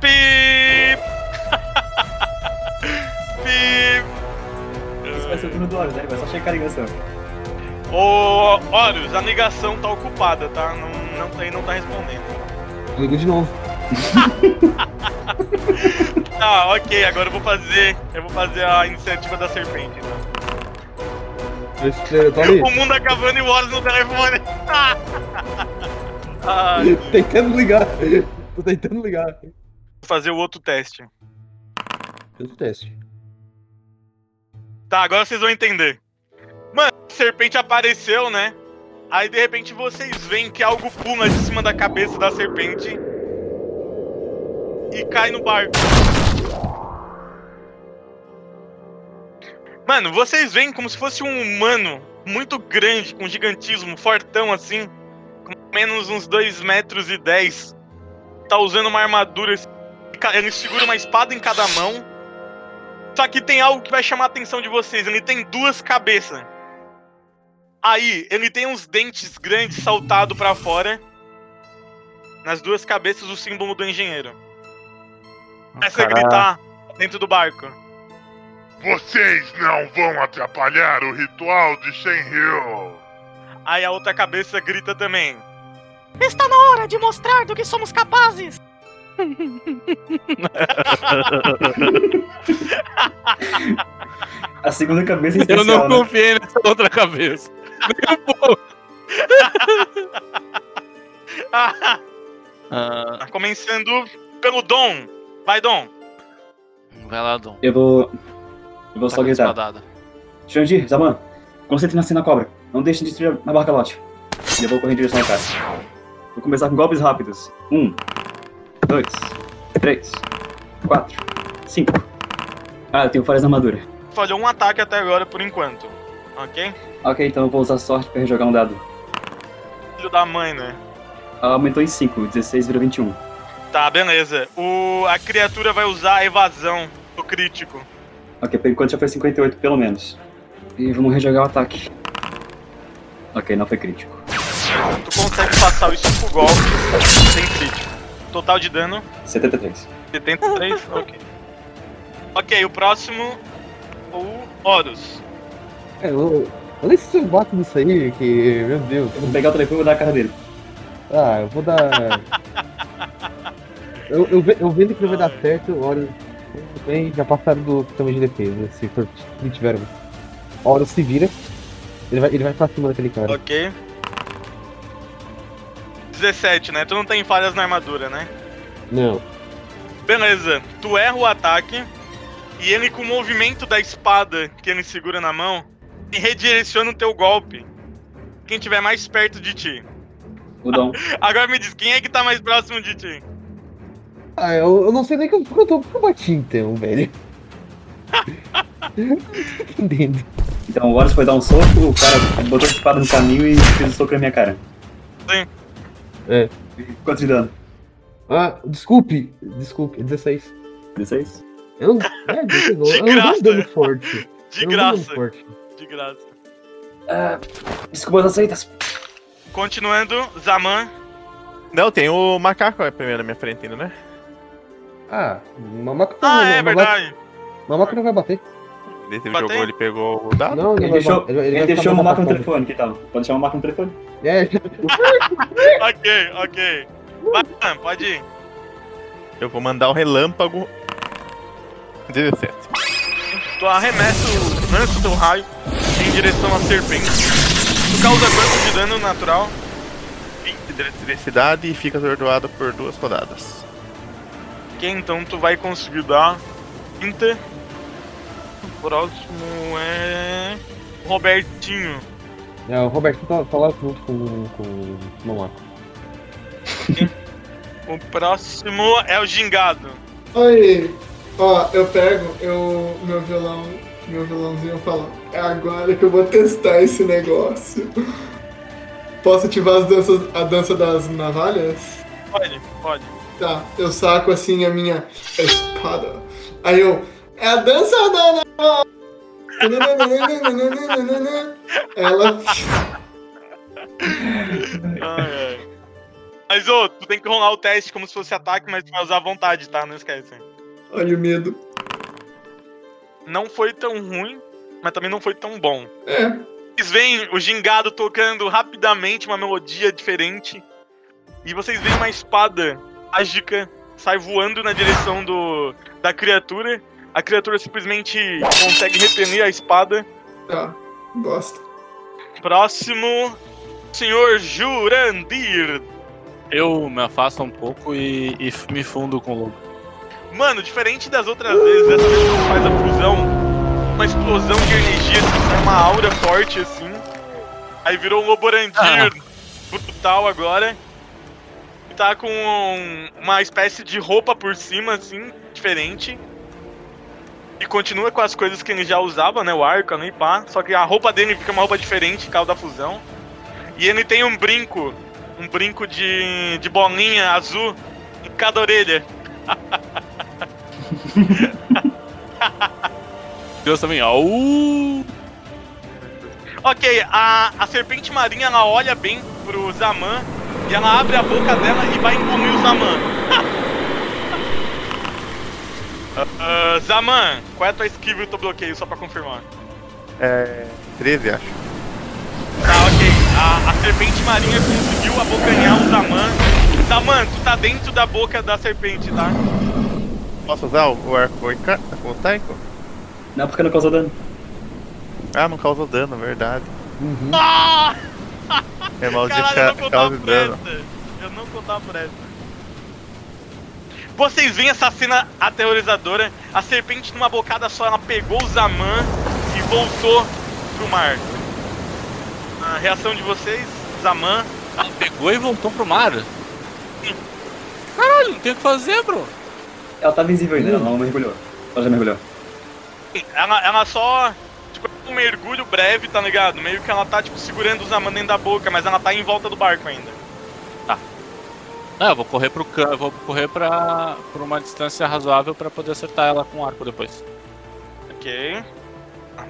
Speaker 1: Pip! Pip!
Speaker 6: Esse vai ser o turno do Horus, né? Vai só checar a ligação.
Speaker 1: Ô, Horus, a ligação tá ocupada, tá? Não, não, ele não tá respondendo.
Speaker 5: Liga de novo.
Speaker 1: Tá, ok, agora eu vou fazer. Eu vou fazer a iniciativa da serpente, então.
Speaker 5: Tá.
Speaker 1: O mundo acabando e o Horus no telefone. Vou
Speaker 5: Tentando ligar. Tô tentando ligar.
Speaker 1: fazer o outro teste.
Speaker 5: Fez o teste.
Speaker 1: Tá, agora vocês vão entender. Mano, a serpente apareceu, né? Aí de repente vocês veem que algo pula de cima da cabeça da serpente e cai no barco. Mano, vocês veem como se fosse um humano muito grande, com gigantismo, fortão assim, com menos uns 2 metros e 10. Tá usando uma armadura, ele segura uma espada em cada mão. Só que tem algo que vai chamar a atenção de vocês. Ele tem duas cabeças. Aí, ele tem uns dentes grandes saltados pra fora. Nas duas cabeças, o símbolo do engenheiro. Começa a gritar dentro do barco.
Speaker 2: Vocês não vão atrapalhar o ritual de Shenryu.
Speaker 1: Aí a outra cabeça grita também.
Speaker 9: Está na hora de mostrar do que somos capazes.
Speaker 6: A segunda cabeça
Speaker 4: Eu
Speaker 6: especial,
Speaker 4: não
Speaker 6: né?
Speaker 4: confiei nessa outra cabeça. Nem um pouco.
Speaker 1: Ah, tá começando pelo Dom. Vai, Dom.
Speaker 4: vai lá, Dom.
Speaker 6: Eu vou... Eu vou
Speaker 4: Tá
Speaker 6: só
Speaker 4: a
Speaker 6: gritar. Jandir, Zaman, concentre na cena cobra. Não deixe de destruir a barca lote. E eu vou correr em direção ao cara. Vou começar com golpes rápidos. Um, dois, três, quatro, cinco. Ah, eu tenho falhas na armadura.
Speaker 1: Falhou um ataque até agora por enquanto. Ok?
Speaker 6: Ok, então eu vou usar sorte pra rejogar um dado.
Speaker 1: Filho da mãe, né?
Speaker 6: Ah, aumentou em 5, 16 vira 21.
Speaker 1: Tá, beleza. O, a criatura vai usar a evasão do crítico.
Speaker 6: Ok, por enquanto já foi 58 pelo menos. E vamos rejogar o ataque. Ok, não foi crítico.
Speaker 1: Tu consegue passar os 5 golpes sem crítico. Total de dano,
Speaker 6: 73.
Speaker 1: 73? ok. Ok, o próximo, o Horus.
Speaker 5: É, eu, eu nem sei se eu bato nisso aí, que. Meu Deus.
Speaker 6: Eu vou pegar o telefone e vou dar a cara dele.
Speaker 5: Ah, eu vou dar. eu, eu, eu vendo que não vai dar certo, olha. Tudo bem, já passaram do tamanho de defesa. Se for se tiver. A hora se vira. Ele vai, ele vai pra cima daquele cara.
Speaker 1: Ok. 17, né? Tu não tem falhas na armadura, né?
Speaker 5: Não.
Speaker 1: Beleza, tu erra o ataque e ele com o movimento da espada que ele segura na mão, ele redireciona o teu golpe. Quem tiver mais perto de ti.
Speaker 6: O Dom.
Speaker 1: Agora me diz, quem é que tá mais próximo de ti?
Speaker 5: Ah, eu, eu não sei nem que eu, que eu tô que eu bati então, velho. Não tô entendendo.
Speaker 6: Então o Horus foi dar um soco, o cara botou a espada no caminho e fez o soco na minha cara.
Speaker 1: Sim.
Speaker 5: É.
Speaker 6: Quanto de dano?
Speaker 5: Ah, desculpe. Desculpe, 16.
Speaker 6: 16?
Speaker 5: Eu não. É, 16.
Speaker 1: De
Speaker 5: eu não dou
Speaker 1: graça.
Speaker 5: um dano forte.
Speaker 1: De
Speaker 5: eu não um
Speaker 1: graça,
Speaker 5: forte.
Speaker 1: de graça.
Speaker 6: Ah, desculpas aceitas.
Speaker 1: Continuando, Zaman.
Speaker 8: Não, tem o macaco é primeiro na minha frente ainda, né?
Speaker 5: Ah, mamaco não,
Speaker 1: Ah, é
Speaker 5: mamaco-
Speaker 1: verdade.
Speaker 5: Mamaco não vai bater.
Speaker 8: Ele jogou, ele pegou o dado.
Speaker 5: Não, ele,
Speaker 6: Ele deixou,
Speaker 5: ele,
Speaker 6: ele deixou o
Speaker 5: mais
Speaker 6: mapa no telefone, que tal? Pode deixar o mapa no telefone?
Speaker 5: É,
Speaker 1: ok, ok. Vai, pode ir.
Speaker 8: Eu vou mandar o relâmpago. 17.
Speaker 1: Tu arremessa o lança teu raio em direção à serpente. Tu causa quanto de dano natural?
Speaker 8: 20 de eletricidade e fica atordoado por duas rodadas.
Speaker 1: Que então tu vai conseguir dar 30. O próximo é. o Robertinho.
Speaker 5: é, o Roberto tá, tá lá junto com, com o mamaco.
Speaker 1: O próximo é o Gingado.
Speaker 3: Oi, ó, eu pego eu, meu violão, meu violãozinho e falo, é agora que eu vou testar esse negócio. Posso ativar as danças, a dança das navalhas?
Speaker 1: Pode, pode.
Speaker 3: Tá, eu saco assim a minha espada. Aí eu, é a dança da. Ela.
Speaker 1: Ai, ai. Mas, ô, tu tem que rolar o teste como se fosse ataque, mas tu vai usar à vontade, tá? Não esquece.
Speaker 3: Olha o medo.
Speaker 1: Não foi tão ruim, mas também não foi tão bom.
Speaker 3: É.
Speaker 1: Vocês veem o gingado tocando rapidamente uma melodia diferente. E vocês veem uma espada mágica sai voando na direção do da criatura. A criatura simplesmente consegue repelir a espada.
Speaker 3: Tá. Bosta.
Speaker 1: Próximo, senhor Jurandir.
Speaker 4: Eu me afasto um pouco e, e me fundo com o lobo.
Speaker 1: Mano, diferente das outras vezes, dessa vez que faz a fusão, uma explosão de energia, assim, uma aura forte assim. Aí virou um Loborandir
Speaker 4: Ah.
Speaker 1: brutal agora. Tá com uma espécie de roupa por cima, assim, diferente. E continua com as coisas que ele já usava, né? O arco, e pá. Só que a roupa dele fica uma roupa diferente por causa da fusão. E ele tem um brinco. Um brinco de, de bolinha azul em cada orelha.
Speaker 4: Deus também, au!
Speaker 1: Ok, a, a serpente marinha ela olha bem pro Zaman e ela abre a boca dela e vai engolir o Zaman. Ah, Zaman, qual é a tua esquiva e o teu bloqueio, só pra confirmar?
Speaker 8: É. 13, acho.
Speaker 1: Tá, ok. A, a serpente marinha conseguiu abocanhar o Zaman. Zaman, tu tá dentro da boca da serpente, tá?
Speaker 8: Posso usar o, o arco volca- com o Taiko?
Speaker 6: Não, porque não causou dano.
Speaker 8: Ah, não causou dano, verdade.
Speaker 5: Uhum.
Speaker 1: Ah!
Speaker 8: É mal de
Speaker 1: Caralho, eu não contava
Speaker 8: causa
Speaker 1: por essa. Eu não contava por essa. Vocês veem essa cena aterrorizadora. A serpente, numa bocada só, ela pegou o Zaman e voltou pro mar. A reação de vocês, Zaman.
Speaker 4: Ela pegou e voltou pro mar. Caralho, não tem o que fazer, bro.
Speaker 6: Ela tá visível ainda, ela não mergulhou. Ela já mergulhou.
Speaker 1: Ela, ela só. Tipo, um mergulho breve, tá ligado? Meio que ela tá, tipo, segurando o Zaman dentro da boca, mas ela tá em volta do barco ainda.
Speaker 4: Ah, eu vou correr pro can... eu vou correr pra, pra uma distância razoável pra poder acertar ela com o arco depois.
Speaker 1: Ok.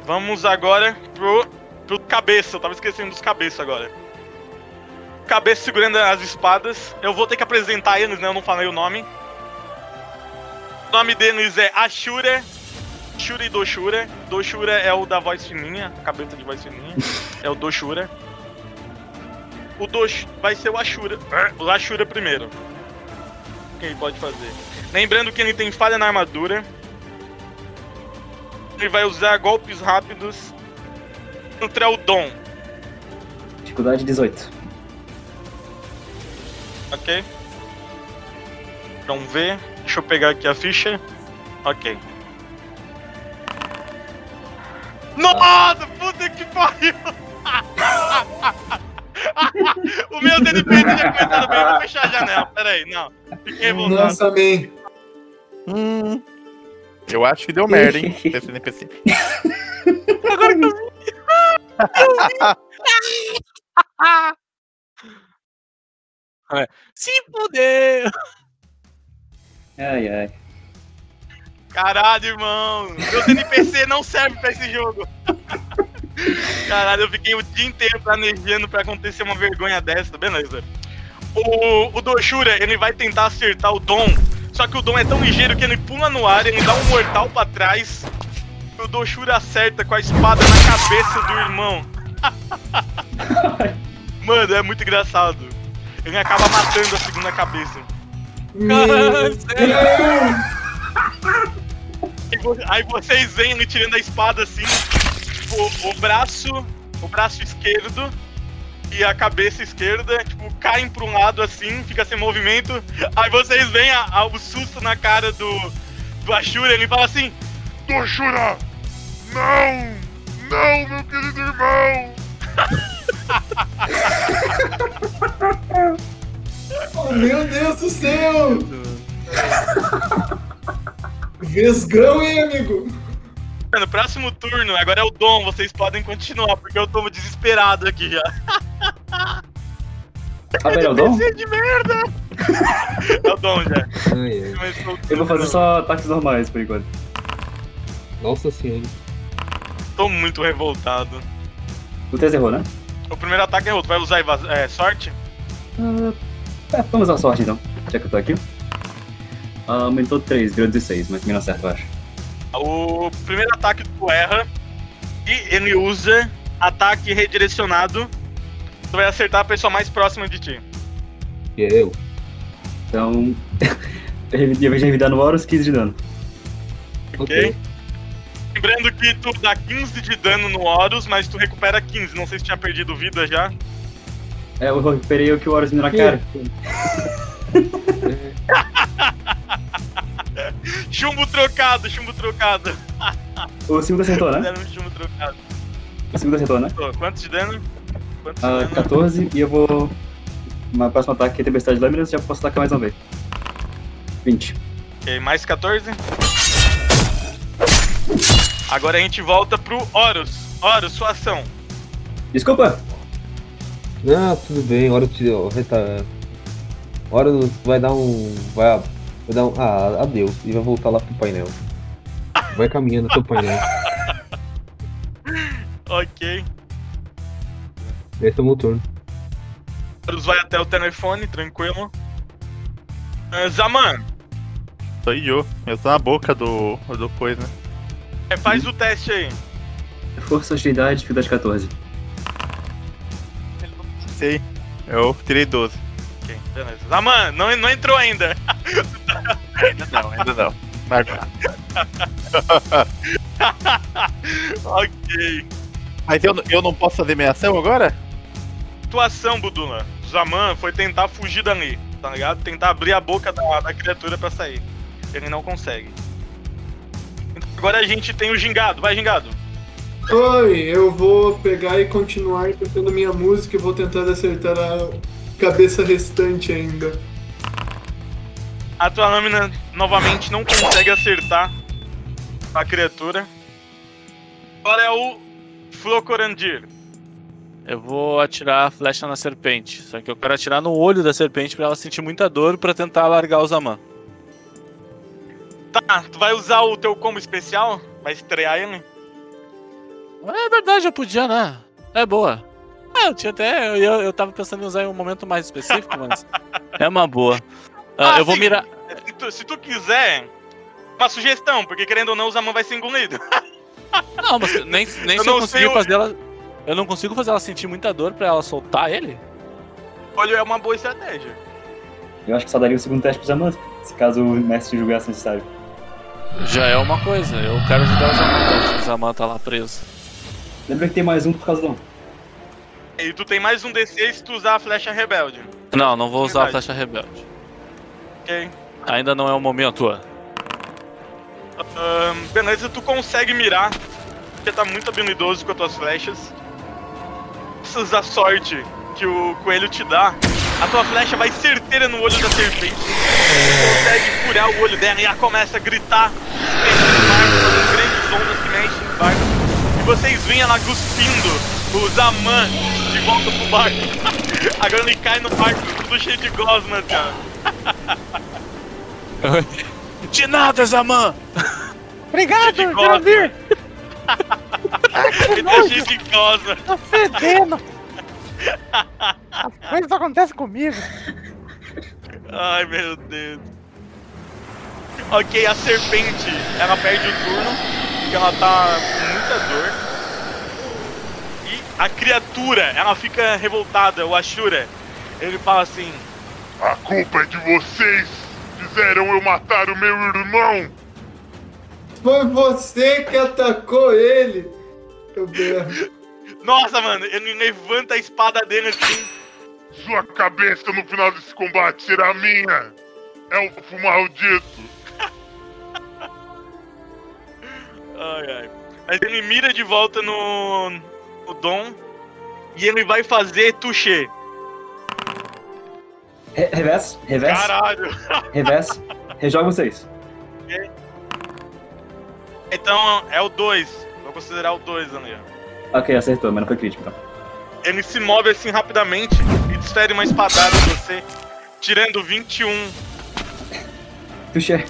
Speaker 1: Vamos agora pro, pro cabeça. Eu tava esquecendo dos cabeças agora. Cabeça segurando as espadas. Eu vou ter que apresentar eles, né? Eu não falei o nome. O nome deles é Ashura. Ashura e Doshura. Doshura é o da voz fininha, a cabeça de voz fininha. é o Doshura. O Dosh vai ser o Ashura. O Ashura primeiro. Quem pode fazer? Lembrando que ele tem falha na armadura. Ele vai usar golpes rápidos contra o Dom,
Speaker 6: Dificuldade 18.
Speaker 1: ok? Vamos ver. Deixa eu pegar aqui a ficha. Ok. Nossa, puta que pariu! o meu DNP tinha coitado bem, eu vou fechar a janela. Pera aí, não. Fiquei revoltado.
Speaker 3: Nossa, man.
Speaker 8: Hum. Eu acho que deu merda, hein? Esse NPC.
Speaker 1: Agora que eu vi.
Speaker 4: Se fuder!
Speaker 6: Ai, ai.
Speaker 1: Caralho, irmão. Meu NPC não serve pra esse jogo. Caralho, eu fiquei o dia inteiro planejando pra acontecer uma vergonha dessa, beleza. O, o Doshura, ele vai tentar acertar o Dom, só que o Dom é tão ligeiro que ele pula no ar, ele dá um mortal pra trás, e o Doshura acerta com a espada na cabeça do irmão. Mano, é muito engraçado. Ele acaba matando a segunda cabeça.
Speaker 4: Caralho, sério?
Speaker 1: Aí vocês veem ele tirando a espada assim, o, o braço, o braço esquerdo e a cabeça esquerda, tipo, caem pra um lado assim, fica sem movimento. Aí vocês veem a- a- o susto na cara do, do Ashura, ele fala assim,
Speaker 2: Doshura! Não! Não, meu querido irmão!
Speaker 3: Oh, meu Deus do céu! Vesgão, hein, amigo?
Speaker 1: no próximo turno, agora é o Dom, vocês podem continuar, porque eu tô desesperado aqui já.
Speaker 6: Ah, velho, é o Dom?
Speaker 1: NPC de merda! é o Dom já.
Speaker 5: Ai,
Speaker 6: Eu vou fazer só ataques normais por enquanto.
Speaker 5: Nossa senhora.
Speaker 1: tô muito revoltado.
Speaker 6: O 3 errou, né?
Speaker 1: O primeiro ataque errou. Tu vai usar é, sorte?
Speaker 6: Ah, é, vamos usar sorte então. Já que eu tô aqui. Ah, aumentou 3, virou 16, mas também não acerta, eu acho.
Speaker 1: O primeiro ataque tu erra. E ele usa ataque redirecionado. Tu vai acertar a pessoa mais próxima de ti.
Speaker 5: É eu.
Speaker 6: Então. eu ia revidar no Horus 15 de dano.
Speaker 1: Ok? Lembrando que tu dá 15 de dano no Horus, mas tu recupera 15. Não sei se tinha perdido vida já.
Speaker 6: É, eu recuperei o que o Horus me na cara.
Speaker 1: Chumbo trocado, chumbo trocado.
Speaker 6: O segundo acertou, né?
Speaker 1: Deram um chumbo trocado.
Speaker 6: O segundo acertou, né?
Speaker 1: Tô, Quanto de dano? Quanto de
Speaker 6: Ah,
Speaker 1: dano?
Speaker 6: 14 e eu vou. No próximo ataque, Tempestade de Lâminas, já posso atacar mais uma vez. 20.
Speaker 1: Ok, mais 14. Agora a gente volta pro Horus. Horus, sua ação.
Speaker 6: Desculpa!
Speaker 5: Não, tudo bem, hora te reta. Hora vai dar um. Vai, vai dar um. Ah, adeus. E vai voltar lá pro painel. Vai caminhando pro painel.
Speaker 1: Ok.
Speaker 5: Esse é o meu turno.
Speaker 1: Horus vai até o telefone, tranquilo. Ah, Zaman,
Speaker 8: Sou eu. Eu tô na boca do, do coisa.
Speaker 1: é, faz o teste aí.
Speaker 6: Força, agilidade, dificuldade 14.
Speaker 8: Sei. Eu tirei 12.
Speaker 1: Ok, beleza. Zaman, não, não entrou ainda.
Speaker 8: Ainda não, ainda não. Marca.
Speaker 1: ok.
Speaker 8: Mas eu, eu não posso fazer minha ação agora?
Speaker 1: Tua ação, Budula. Zaman foi tentar fugir dali, tá ligado? Tentar abrir a boca da, da criatura pra sair. Ele não consegue. Então, agora a gente tem o gingado. Vai, gingado.
Speaker 3: Oi, eu vou pegar e continuar cantando minha música e vou tentar acertar a cabeça restante ainda.
Speaker 1: A tua lâmina novamente não consegue acertar a criatura. Agora é o Flocorandir.
Speaker 4: Eu vou atirar a flecha na serpente. Só que eu quero atirar no olho da serpente pra ela sentir muita dor pra tentar largar o Zaman.
Speaker 1: Tá, tu vai usar o teu combo especial? Vai estrear ele?
Speaker 4: É verdade, eu podia, né? É boa. Ah, eu tinha até. Eu, eu, tava pensando em usar em um momento mais específico, mas. é uma boa. Ah,
Speaker 1: Ah,
Speaker 4: eu vou
Speaker 1: sim.
Speaker 4: mirar.
Speaker 1: Se tu, se tu quiser, uma sugestão, porque querendo ou não, o Zaman vai ser engolido.
Speaker 4: Não, mas nem, nem
Speaker 1: Eu
Speaker 4: se eu conseguir
Speaker 1: sei o-
Speaker 4: fazer ela. Eu não consigo fazer ela sentir muita dor pra ela soltar ele?
Speaker 1: Olha, é uma boa estratégia.
Speaker 6: Eu acho que só daria o segundo teste pro Zaman, se caso o mestre julgasse necessário.
Speaker 4: Já é uma coisa. Eu quero ajudar o Zaman? O Zaman tá lá preso.
Speaker 6: Lembra que tem mais um por causa do.
Speaker 1: E tu tem mais um D6 se tu usar a flecha rebelde.
Speaker 4: Não, não vou usar a flecha rebelde.
Speaker 1: Ok?
Speaker 4: Ainda não é o momento, ó.
Speaker 1: Ahn, beleza, tu consegue mirar. Porque tá muito habilidoso com as tuas flechas. Graças à sorte que o coelho te dá, a tua flecha vai certeira no olho da serpente. Tu consegue furar o olho dela e ela começa a gritar, se mexendo no barco, fazendo grandes ondas que mexem no barco. E vocês veem ela cuspindo o Zaman de volta pro barco. Agora ele cai no barco, tudo cheio de gosmas, cara.
Speaker 4: De nada, Zaman!
Speaker 7: Obrigado,
Speaker 1: gosma.
Speaker 7: Jandir!
Speaker 1: Ele tá cheio de gosma.
Speaker 7: Tá fedendo! As coisas acontecem comigo.
Speaker 1: Ai meu Deus. Ok, a serpente, ela perde o turno, porque ela tá com muita dor. A criatura, ela fica revoltada, o Ashura. Ele fala assim:
Speaker 2: A culpa é de vocês! Fizeram eu matar o meu irmão!
Speaker 3: Foi você que atacou ele!
Speaker 1: Nossa, mano, ele levanta a espada dele assim.
Speaker 2: Sua cabeça no final desse combate será minha! Elfo maldito!
Speaker 1: Ai, ai. Mas ele mira de volta no, no Dom e ele vai fazer toucher.
Speaker 6: Re reverse, reverse,
Speaker 1: Caralho!
Speaker 6: reverse. Rejoga vocês.
Speaker 1: Então é o 2. Vou considerar o 2 ali.
Speaker 6: Ok, acertou, mas não foi crítico então.
Speaker 1: Ele se move assim rapidamente e desfere uma espadada em você, tirando 21.
Speaker 6: Touché.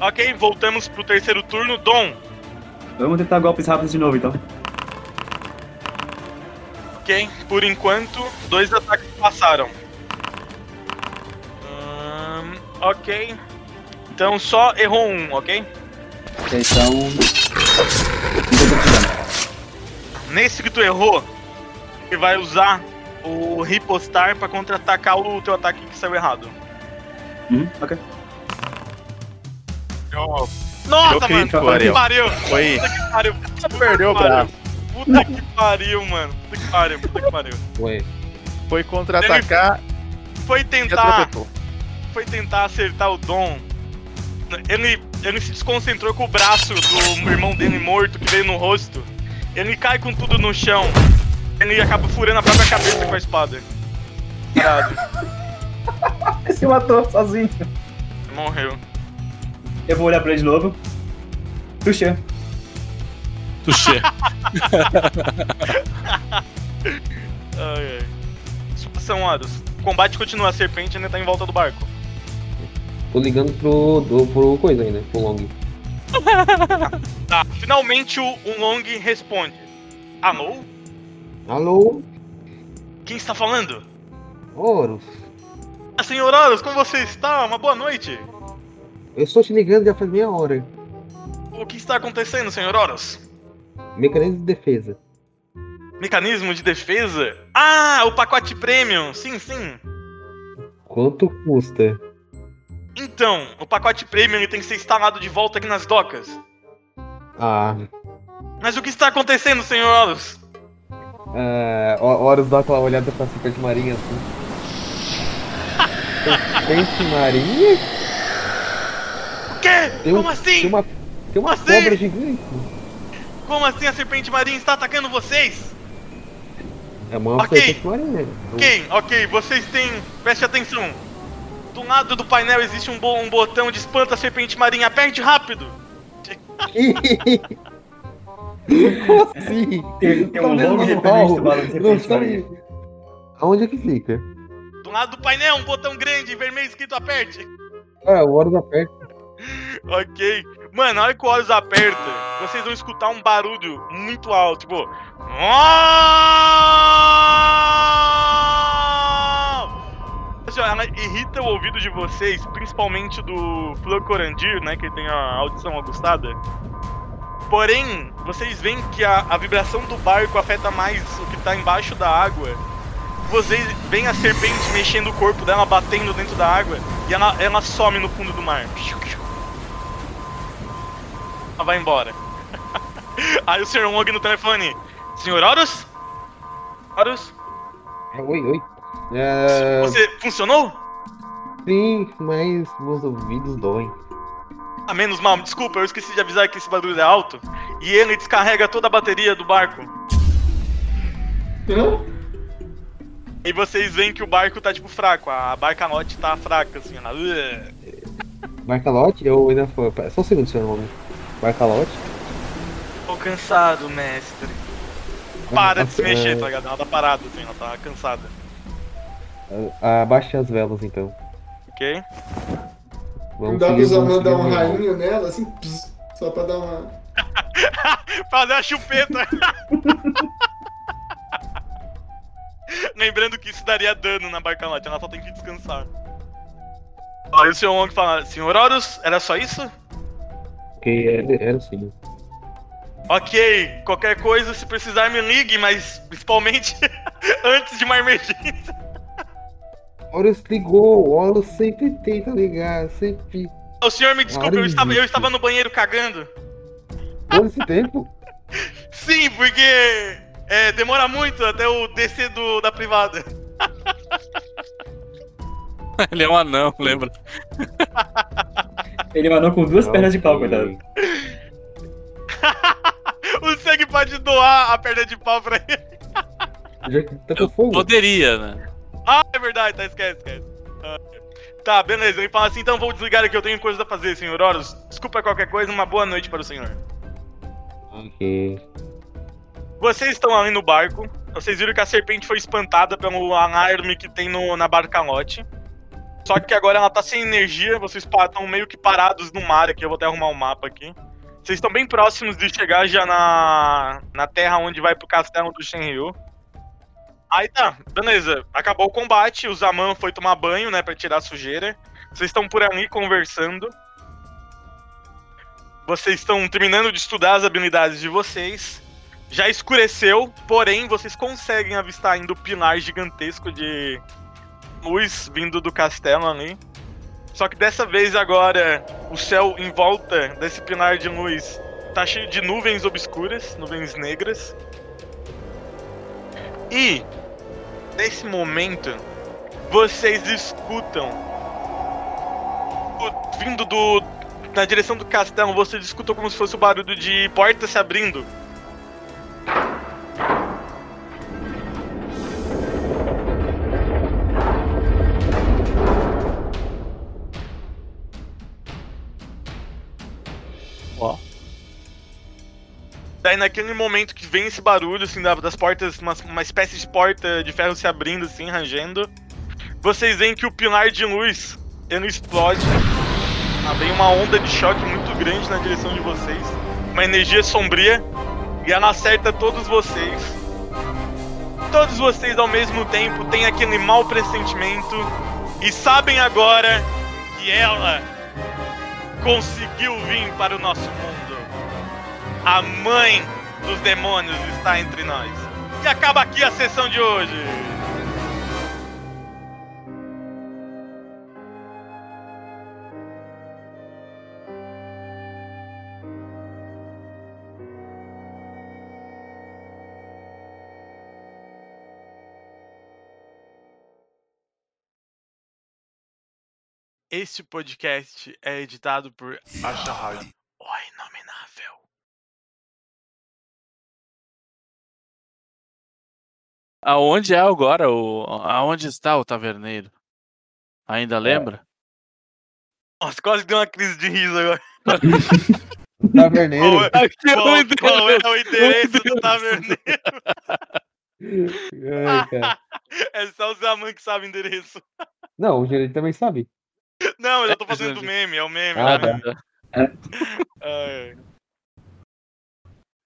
Speaker 1: Ok, voltamos pro terceiro turno. Dom,
Speaker 6: Vamos tentar golpes rápidos de novo, então.
Speaker 1: Ok, por enquanto, dois ataques passaram. Ok. Então só errou um, ok?
Speaker 6: Ok, então... 50 de dano.
Speaker 1: Nesse que tu errou, você vai usar o ripostar pra contra-atacar o teu ataque que saiu errado.
Speaker 6: Uhum, ok.
Speaker 1: Nossa,
Speaker 8: Eu
Speaker 1: mano!
Speaker 8: crítico,
Speaker 1: que pariu!
Speaker 8: Foi.
Speaker 1: Puta que pariu!
Speaker 8: Perdeu o
Speaker 1: Puta que pariu.
Speaker 8: braço.
Speaker 1: Puta que pariu, mano! Puta que pariu, puta que pariu.
Speaker 5: Ué.
Speaker 8: Foi contra-atacar
Speaker 1: Foi tentar. Foi tentar acertar o Dom. Ele, ele se desconcentrou com o braço do irmão dele morto que veio no rosto. Ele cai com tudo no chão. Ele acaba furando a própria cabeça com a espada. Parado.
Speaker 6: Se matou sozinho.
Speaker 1: Morreu.
Speaker 6: Eu vou olhar pra ele de novo. Puxa.
Speaker 4: Tuxê.
Speaker 1: Ai, ai. São horas. O combate continua, a serpente ainda tá em volta do barco.
Speaker 5: Tô ligando pro, do, pro coisa ainda, pro Long.
Speaker 1: Tá, finalmente o, o Long responde. Alô?
Speaker 5: Alô?
Speaker 1: Quem está falando?
Speaker 5: Horus.
Speaker 1: Ah, senhor Horus, como você está? Uma boa noite.
Speaker 5: Eu estou te ligando já faz meia hora.
Speaker 1: O que está acontecendo, senhor Horus?
Speaker 5: Mecanismo de defesa.
Speaker 1: Mecanismo de defesa? Ah, o pacote premium. Sim, sim.
Speaker 5: Quanto custa?
Speaker 1: Então, o pacote premium ele tem que ser instalado de volta aqui nas docas.
Speaker 5: Ah,
Speaker 1: Mas o que está acontecendo, senhor Horus?
Speaker 5: é, Ho- Horus dá aquela olhada pra serpente marinha assim. Serpente marinha?
Speaker 1: O quê?
Speaker 5: Tem um-
Speaker 1: Como assim?
Speaker 5: Tem uma, tem uma
Speaker 1: Assim?
Speaker 5: cobra gigante.
Speaker 1: Como assim a serpente marinha está atacando vocês?
Speaker 5: É uma
Speaker 1: Ok.
Speaker 5: serpente marinha.
Speaker 1: Ok, ok, vocês têm. Preste atenção. Do lado do painel existe um, bo- um botão de espanta serpente marinha. Aperte rápido.
Speaker 5: Como assim?
Speaker 6: Tem, tem um
Speaker 5: Tá
Speaker 6: do balão de
Speaker 5: sabe-
Speaker 6: Maria.
Speaker 5: Aonde é que fica?
Speaker 1: Do lado do painel, um botão grande, vermelho escrito aperte.
Speaker 5: Ah, o Horus aperta.
Speaker 1: Ok. Mano, hora que o Horus aperta, vocês vão escutar um barulho muito alto, tipo. Assim, Ela irrita o ouvido de vocês, principalmente do Flocorandir, né? Que tem a audição aguçada. Porém, vocês veem que a, a vibração do barco afeta mais o que tá embaixo da água. Vocês veem a serpente mexendo o corpo dela, batendo dentro da água, e ela, ela some no fundo do mar. Vai embora. Aí o Sr. Wong no telefone. Senhor Horus? Horus?
Speaker 5: Oi, oi. É,
Speaker 1: Você funcionou?
Speaker 5: sim, mas meus ouvidos doem.
Speaker 1: Ah, menos mal, desculpa, eu esqueci de avisar que esse barulho é alto. E ele descarrega toda a bateria do barco.
Speaker 3: Hã?
Speaker 1: E vocês veem que o barco tá tipo fraco, a barcanote tá fraca, assim, ela.
Speaker 5: Barcalote? Eu ainda foi. Só um segundo, nome. Barcalote?
Speaker 1: Tô cansado, mestre. Para de se
Speaker 5: Ah,
Speaker 1: mexer,
Speaker 5: é,
Speaker 1: tá ligado? Ela tá parada, assim, ela tá cansada.
Speaker 5: ah, Abaixe as velas então.
Speaker 1: Ok?
Speaker 5: Vamos
Speaker 3: Não dá pra mandar um rainho nela, assim, pss, só pra dar uma.
Speaker 1: Fazer a chupeta. Lembrando que isso daria dano na barcanote, ela só tem que descansar. Aí o Sr. Wong fala, Senhor Horus, era só isso?
Speaker 5: Ok, era, era assim.
Speaker 1: Ok, qualquer coisa, se precisar me ligue, mas principalmente antes de uma emergência.
Speaker 5: Horus ligou, Horus sempre tenta ligar, sempre.
Speaker 1: O senhor me desculpe, eu estava, eu estava no banheiro cagando.
Speaker 5: Todo esse tempo?
Speaker 1: Sim, porque é, demora muito até eu descer do, da privada.
Speaker 4: Ele é um anão, lembra?
Speaker 6: Ele manou com duas pernas de pau, coitado.
Speaker 1: O Seg pode doar a perna de pau pra ele.
Speaker 5: Já que tá com fogo?
Speaker 4: Poderia, né?
Speaker 1: Ah, é verdade, tá, esquece, esquece. Ah, Tá, beleza, ele fala assim, então vou desligar aqui, eu tenho coisa a fazer, senhor Horus. Desculpa qualquer coisa, uma boa noite para o senhor.
Speaker 5: Ok.
Speaker 1: Vocês estão ali no barco, vocês viram que a serpente foi espantada pelo alarme que tem no, na barcalote. Só que agora ela tá sem energia, vocês estão meio que parados no mar aqui, eu vou até arrumar um mapa aqui. Vocês estão bem próximos de chegar já na, na terra onde vai pro castelo do Shenryu. Aí tá, beleza. Acabou o combate, o Zaman foi tomar banho, né, pra tirar a sujeira. Vocês estão por ali conversando. Vocês estão terminando de estudar as habilidades de vocês. Já escureceu, porém vocês conseguem avistar ainda o pilar gigantesco de luz vindo do castelo ali. Só que dessa vez agora o céu em volta desse pilar de luz tá cheio de nuvens obscuras, nuvens negras. E nesse momento vocês escutam o- vindo do na direção do castelo, vocês escutam como se fosse o barulho de porta se abrindo. Daí naquele momento que vem esse barulho, assim, da- das portas, uma, uma espécie de porta de ferro se abrindo, assim, rangendo, vocês veem que o pilar de luz, ele explode. Ah, vem uma onda de choque muito grande na direção de vocês. Uma energia sombria. E ela acerta todos vocês. Todos vocês ao mesmo tempo têm aquele mau pressentimento. E sabem agora que ela conseguiu vir para o nosso mundo. A mãe dos demônios está entre nós. E acaba aqui a sessão de hoje. Este podcast é editado por Ashahai, o
Speaker 4: Aonde é agora o. Aonde está o taverneiro? Ainda lembra?
Speaker 1: Nossa, quase deu uma crise de riso agora.
Speaker 5: Taverneiro.
Speaker 1: Qual é,
Speaker 4: Aqui é o
Speaker 1: qual- qual é
Speaker 4: endereço.
Speaker 1: o endereço do taverneiro?
Speaker 5: Ai, cara.
Speaker 1: É só o Zaman que sabe o endereço.
Speaker 5: Não, o gerente também sabe.
Speaker 1: Não, eu já tô
Speaker 4: É,
Speaker 1: fazendo do meme, é o meme.
Speaker 5: Ah,
Speaker 1: é o
Speaker 5: tá.
Speaker 1: meme.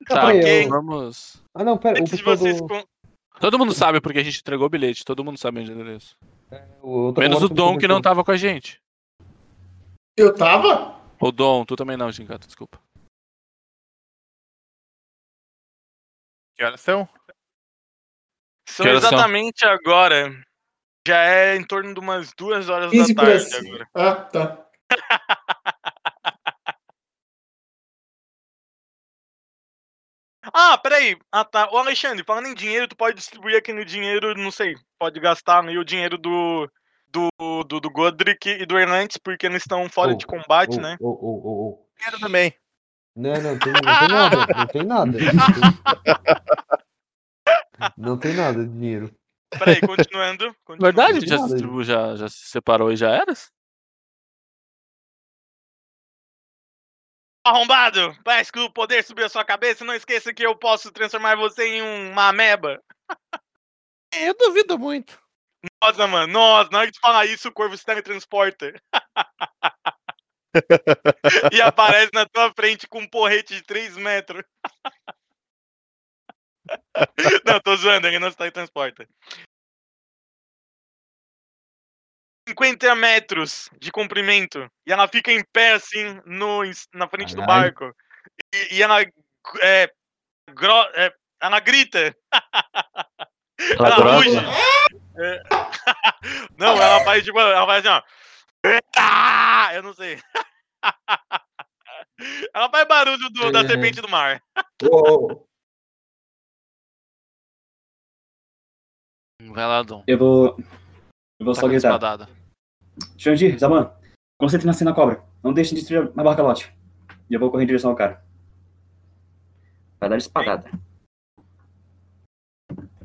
Speaker 4: Tá, ok,
Speaker 5: eu-
Speaker 4: vamos.
Speaker 5: Ah, não, pera. O
Speaker 1: Antes de
Speaker 5: pessoal
Speaker 1: vocês.
Speaker 5: do...
Speaker 4: Todo mundo sabe porque a gente entregou o bilhete, todo mundo sabe onde é o endereço. Menos o Dom que não tava com a gente.
Speaker 3: Eu tava?
Speaker 4: O Dom, tu também não, Gingato, desculpa.
Speaker 8: Que horas são?
Speaker 1: São
Speaker 4: Que horas são?
Speaker 1: exatamente agora. Já é em torno de umas duas horas
Speaker 3: 15
Speaker 1: da tarde agora.
Speaker 3: Ah, tá.
Speaker 1: Ah, peraí. Ah, tá. Ô, Alexandre, falando em dinheiro, tu pode distribuir aquele dinheiro, não sei, pode gastar aí o dinheiro do, do, do, do Godric e do Hernandes, porque eles estão fora
Speaker 5: Ô,
Speaker 1: de combate,
Speaker 5: Ô,
Speaker 1: né?
Speaker 5: ô, ô, ô, ô.
Speaker 8: Quero também.
Speaker 5: Não, não, tem, não tem nada. Não tem nada. Não tem nada de dinheiro.
Speaker 1: Peraí, continuando. continuando.
Speaker 4: Verdade, já já, já se separou e já era?
Speaker 1: Arrombado! Parece que o poder subiu a sua cabeça. Não esqueça que eu posso transformar você em um- uma ameba.
Speaker 8: Eu duvido muito.
Speaker 1: Nossa, mano. Nossa, na hora tu falar isso, o corvo se teletransporta. e aparece na tua frente com um porrete de 3 metros. não, tô zoando, ele não se teletransporta. 50 metros de comprimento. E ela fica em pé, assim, no, na frente do barco. E, e ela. É, gro- é, ela grita.
Speaker 6: Ela
Speaker 1: Ela ruge. É. Não, ela faz tipo, ela faz assim, ó. Eita! Eu não sei. Ela faz barulho do- da
Speaker 5: Uhum.
Speaker 1: serpente do mar.
Speaker 5: Ô,
Speaker 4: Vai lá, Dom.
Speaker 6: Eu vou. Eu vou
Speaker 4: Tá
Speaker 6: só gritar.
Speaker 4: espadada.
Speaker 6: Jandir, Zaman, concentre na cena cobra. Não deixe de destruir a barca lote. E eu vou correr em direção ao cara. Vai dar espadada.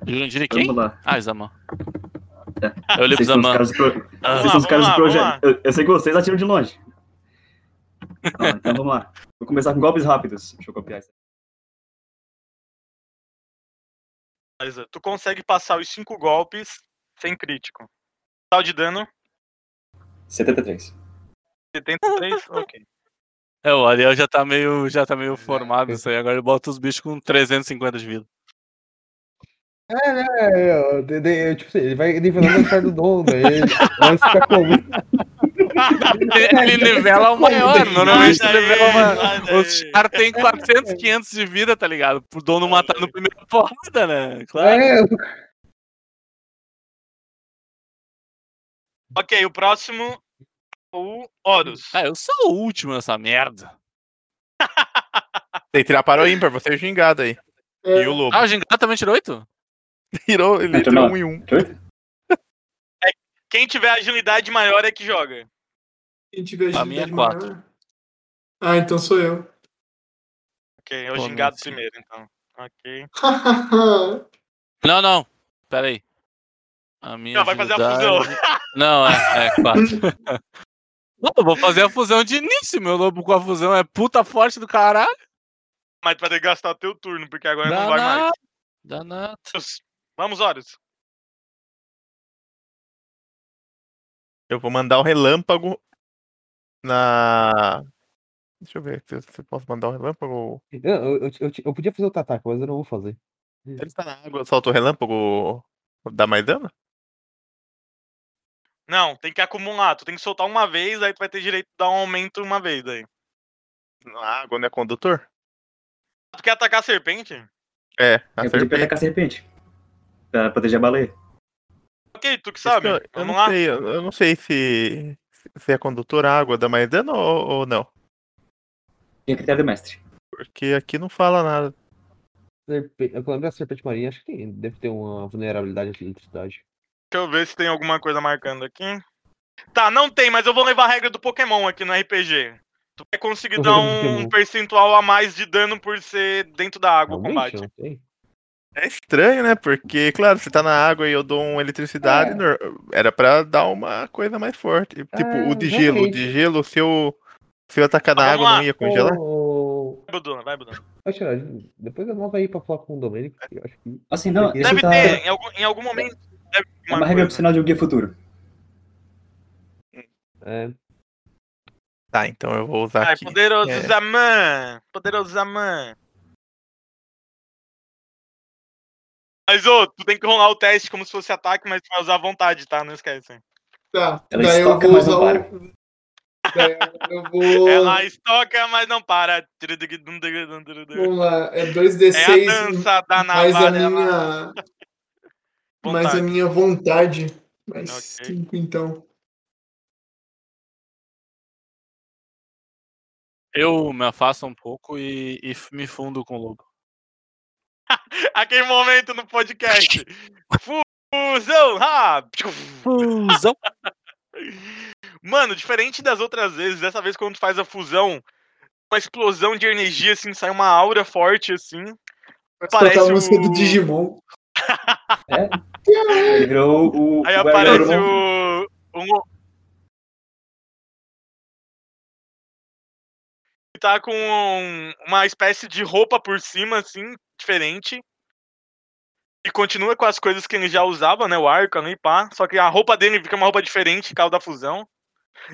Speaker 4: Jurandir quem?
Speaker 6: Vamos lá.
Speaker 4: Ah, Zaman.
Speaker 6: É.
Speaker 4: Eu olhei pro
Speaker 6: Vocês são os
Speaker 4: Zaman.
Speaker 6: caras do pro-
Speaker 4: Ah,
Speaker 6: Vocês são os
Speaker 1: vamos
Speaker 6: caras
Speaker 1: lá,
Speaker 6: do projeto. Eu, eu sei que vocês atiram de longe. Ah, então vamos lá. Vou começar com golpes rápidos. Deixa eu copiar isso.
Speaker 1: Beleza. Tu consegue passar os cinco golpes sem crítico. Total de dano,
Speaker 6: 73.
Speaker 1: 73? ok.
Speaker 4: É, o Ariel já tá meio, já tá meio formado isso aí. Agora ele bota os bichos com 350 de vida.
Speaker 5: É, é, eu, de- de- eu, tipo assim, ele vai nivelando a cara do dono, daí ele vai ficar.
Speaker 4: Ele, ele nivela o maior, normalmente ele nivela uma... Os char tem 400, 500 de vida, tá ligado? Pro dono matar no primeiro porrada, né? Claro.
Speaker 5: É,
Speaker 1: Ok, o próximo. O Horus.
Speaker 4: Ah, eu sou o último nessa merda.
Speaker 8: Tem que tirar para o ímpar, você é o gingado aí.
Speaker 3: É,
Speaker 8: E o lobo.
Speaker 4: Ah, o Gingado também tirou 8?
Speaker 8: Tirou, ele tirou
Speaker 6: não.
Speaker 8: um e um.
Speaker 1: Quem tiver agilidade maior é que joga.
Speaker 3: Quem tiver
Speaker 4: A minha é
Speaker 3: agilidade
Speaker 4: quatro.
Speaker 3: maior. Ah, então sou eu.
Speaker 1: Ok, é o
Speaker 4: Pô,
Speaker 1: gingado primeiro, então. Ok.
Speaker 4: Não, não. Pera aí. A minha
Speaker 1: Não, vai fazer a fusão.
Speaker 4: Não, é, é 4. Não, eu vou fazer a fusão de início. Meu lobo com a fusão é puta forte do caralho.
Speaker 1: Mas tu vai ter que gastar teu turno, porque agora não vai mais.
Speaker 4: Danado.
Speaker 1: Vamos, Horus.
Speaker 8: Eu vou mandar o relâmpago na. Deixa eu ver se se eu posso mandar o relâmpago.
Speaker 5: eu, eu, eu, eu, podia fazer outro ataque, mas eu não vou fazer.
Speaker 8: Ele está na água, solta o relâmpago. Dá mais dano?
Speaker 1: Não, tem que acumular. Tu tem que soltar uma vez, aí tu vai ter direito de dar um aumento uma vez aí.
Speaker 8: Na água, não é condutor?
Speaker 1: Tu quer atacar a serpente?
Speaker 8: É, a
Speaker 6: Eu
Speaker 8: serpente.
Speaker 6: atacar a serpente. Pra proteger a baleia.
Speaker 1: Ok, tu que sabe.
Speaker 8: que eu, eu
Speaker 1: Vamos
Speaker 8: não
Speaker 1: lá.
Speaker 8: sei, eu eu não sei se, se é condutor a água dá mais dano ou, ou não.
Speaker 6: Tinha critério do mestre.
Speaker 8: Porque aqui não fala nada.
Speaker 5: Serpe... Eu lembro da serpente marinha, acho que tem, deve ter uma vulnerabilidade à eletricidade.
Speaker 1: Deixa eu ver se tem alguma coisa marcando aqui. Tá, não tem, mas eu vou levar a regra do Pokémon aqui no RPG. Tu vai conseguir
Speaker 5: Eu
Speaker 1: dar um
Speaker 5: Pokémon.
Speaker 1: percentual a mais de dano por ser dentro da água o combate.
Speaker 8: É estranho, né? Porque, claro, você tá na água e eu dou uma eletricidade,
Speaker 5: É.
Speaker 8: era pra dar uma coisa mais forte. Tipo,
Speaker 5: É,
Speaker 8: o de gelo. O de gelo, se eu, se eu atacar na água,
Speaker 1: lá.
Speaker 8: não ia congelar?
Speaker 1: Vai, Buduna, vai, Buduna.
Speaker 5: depois anota aí pra falar com o Domênico, que eu acho que.
Speaker 6: Assim, não,
Speaker 5: Deve
Speaker 6: tá...
Speaker 1: ter, em algum, em algum momento.
Speaker 6: É uma regra opcional de um guia futuro.
Speaker 5: É,
Speaker 8: Tá, então eu vou usar
Speaker 1: Ai,
Speaker 8: aqui.
Speaker 1: poderoso
Speaker 8: É.
Speaker 1: Zaman! Poderoso Zaman! Mas, ô, tu tem que rolar o teste como se fosse ataque, mas tu vai usar à vontade, tá? Não esquece.
Speaker 3: Tá,
Speaker 6: Ela
Speaker 3: daí eu
Speaker 6: estoca,
Speaker 3: vou
Speaker 6: mas
Speaker 3: usar
Speaker 6: não
Speaker 3: o. Daí eu vou.
Speaker 1: Ela estoca, mas não para.
Speaker 3: Vamos lá, é
Speaker 1: É a
Speaker 3: 2d6
Speaker 1: dança da
Speaker 3: mais a
Speaker 1: navalha.
Speaker 3: Mais a minha vontade. Mais
Speaker 1: Ok.
Speaker 3: 5 então.
Speaker 4: Eu me afasto um pouco e, e me fundo com o lobo.
Speaker 1: Aquele momento no podcast. Fusão!
Speaker 4: Fusão.
Speaker 1: Mano, diferente das outras vezes, dessa vez quando tu faz a fusão, uma explosão de energia, assim, sai uma aura forte, assim. Parece
Speaker 3: a música do
Speaker 1: o-
Speaker 3: Digimon.
Speaker 6: Ele virou o.
Speaker 1: Aí
Speaker 6: o
Speaker 1: aparece o. Um... Tá com um- uma espécie de roupa por cima, assim, diferente. E continua com as coisas que ele já usava, né? O arco ali, pá. Só que a roupa dele fica uma roupa diferente por causa da fusão.